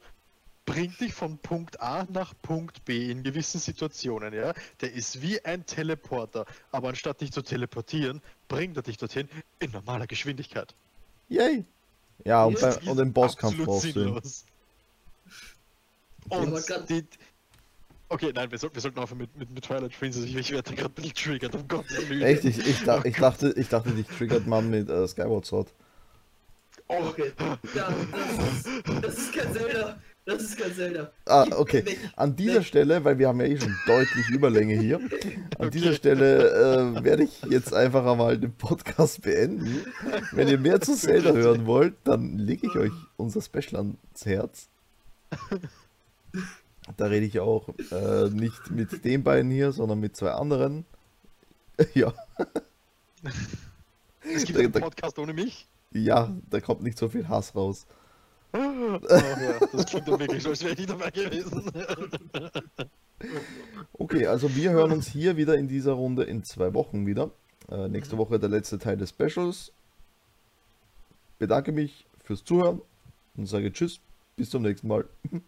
bringt dich von Punkt A nach Punkt B in gewissen Situationen, ja. Der ist wie ein Teleporter, aber anstatt dich zu teleportieren, bringt er dich dorthin in normaler Geschwindigkeit. Yay! Ja, und, bei, und im Bosskampf Absolut brauchst du Und die, Okay, nein, wir, soll, wir sollten aufhören mit, mit, mit Twilight Princess. Ich, ich werde gerade ein bisschen triggert, um Gottes Willen. Echt? Ich, ich, dach, ich, dachte, ich dachte, dich triggert man mit äh, Skyward Sword. Oh, Okay. Ja, das ist, das ist kein Zelda. Das ist kein Zelda. Ah, okay. An dieser. Stelle, weil wir haben ja eh schon deutlich Überlänge hier, an Okay. dieser Stelle äh, werde ich jetzt einfach einmal den Podcast beenden. Wenn ihr mehr zu Zelda hören wollt, dann lege ich euch unser Special ans Herz. Da rede ich auch äh, nicht mit den beiden hier, sondern mit zwei anderen. <laughs> Ja, Es gibt Da- einen da- Podcast ohne mich. ja, da kommt nicht so viel Hass raus. Oh, ja, das klingt dann wirklich so, als wäre ich dabei gewesen. <laughs> Okay, also wir hören uns hier wieder in dieser Runde in zwei Wochen wieder. Äh, nächste Woche der letzte Teil des Specials. Bedanke mich fürs Zuhören und sage Tschüss, bis zum nächsten Mal. <laughs>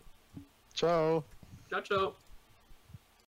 Ciao. Ciao, ciao.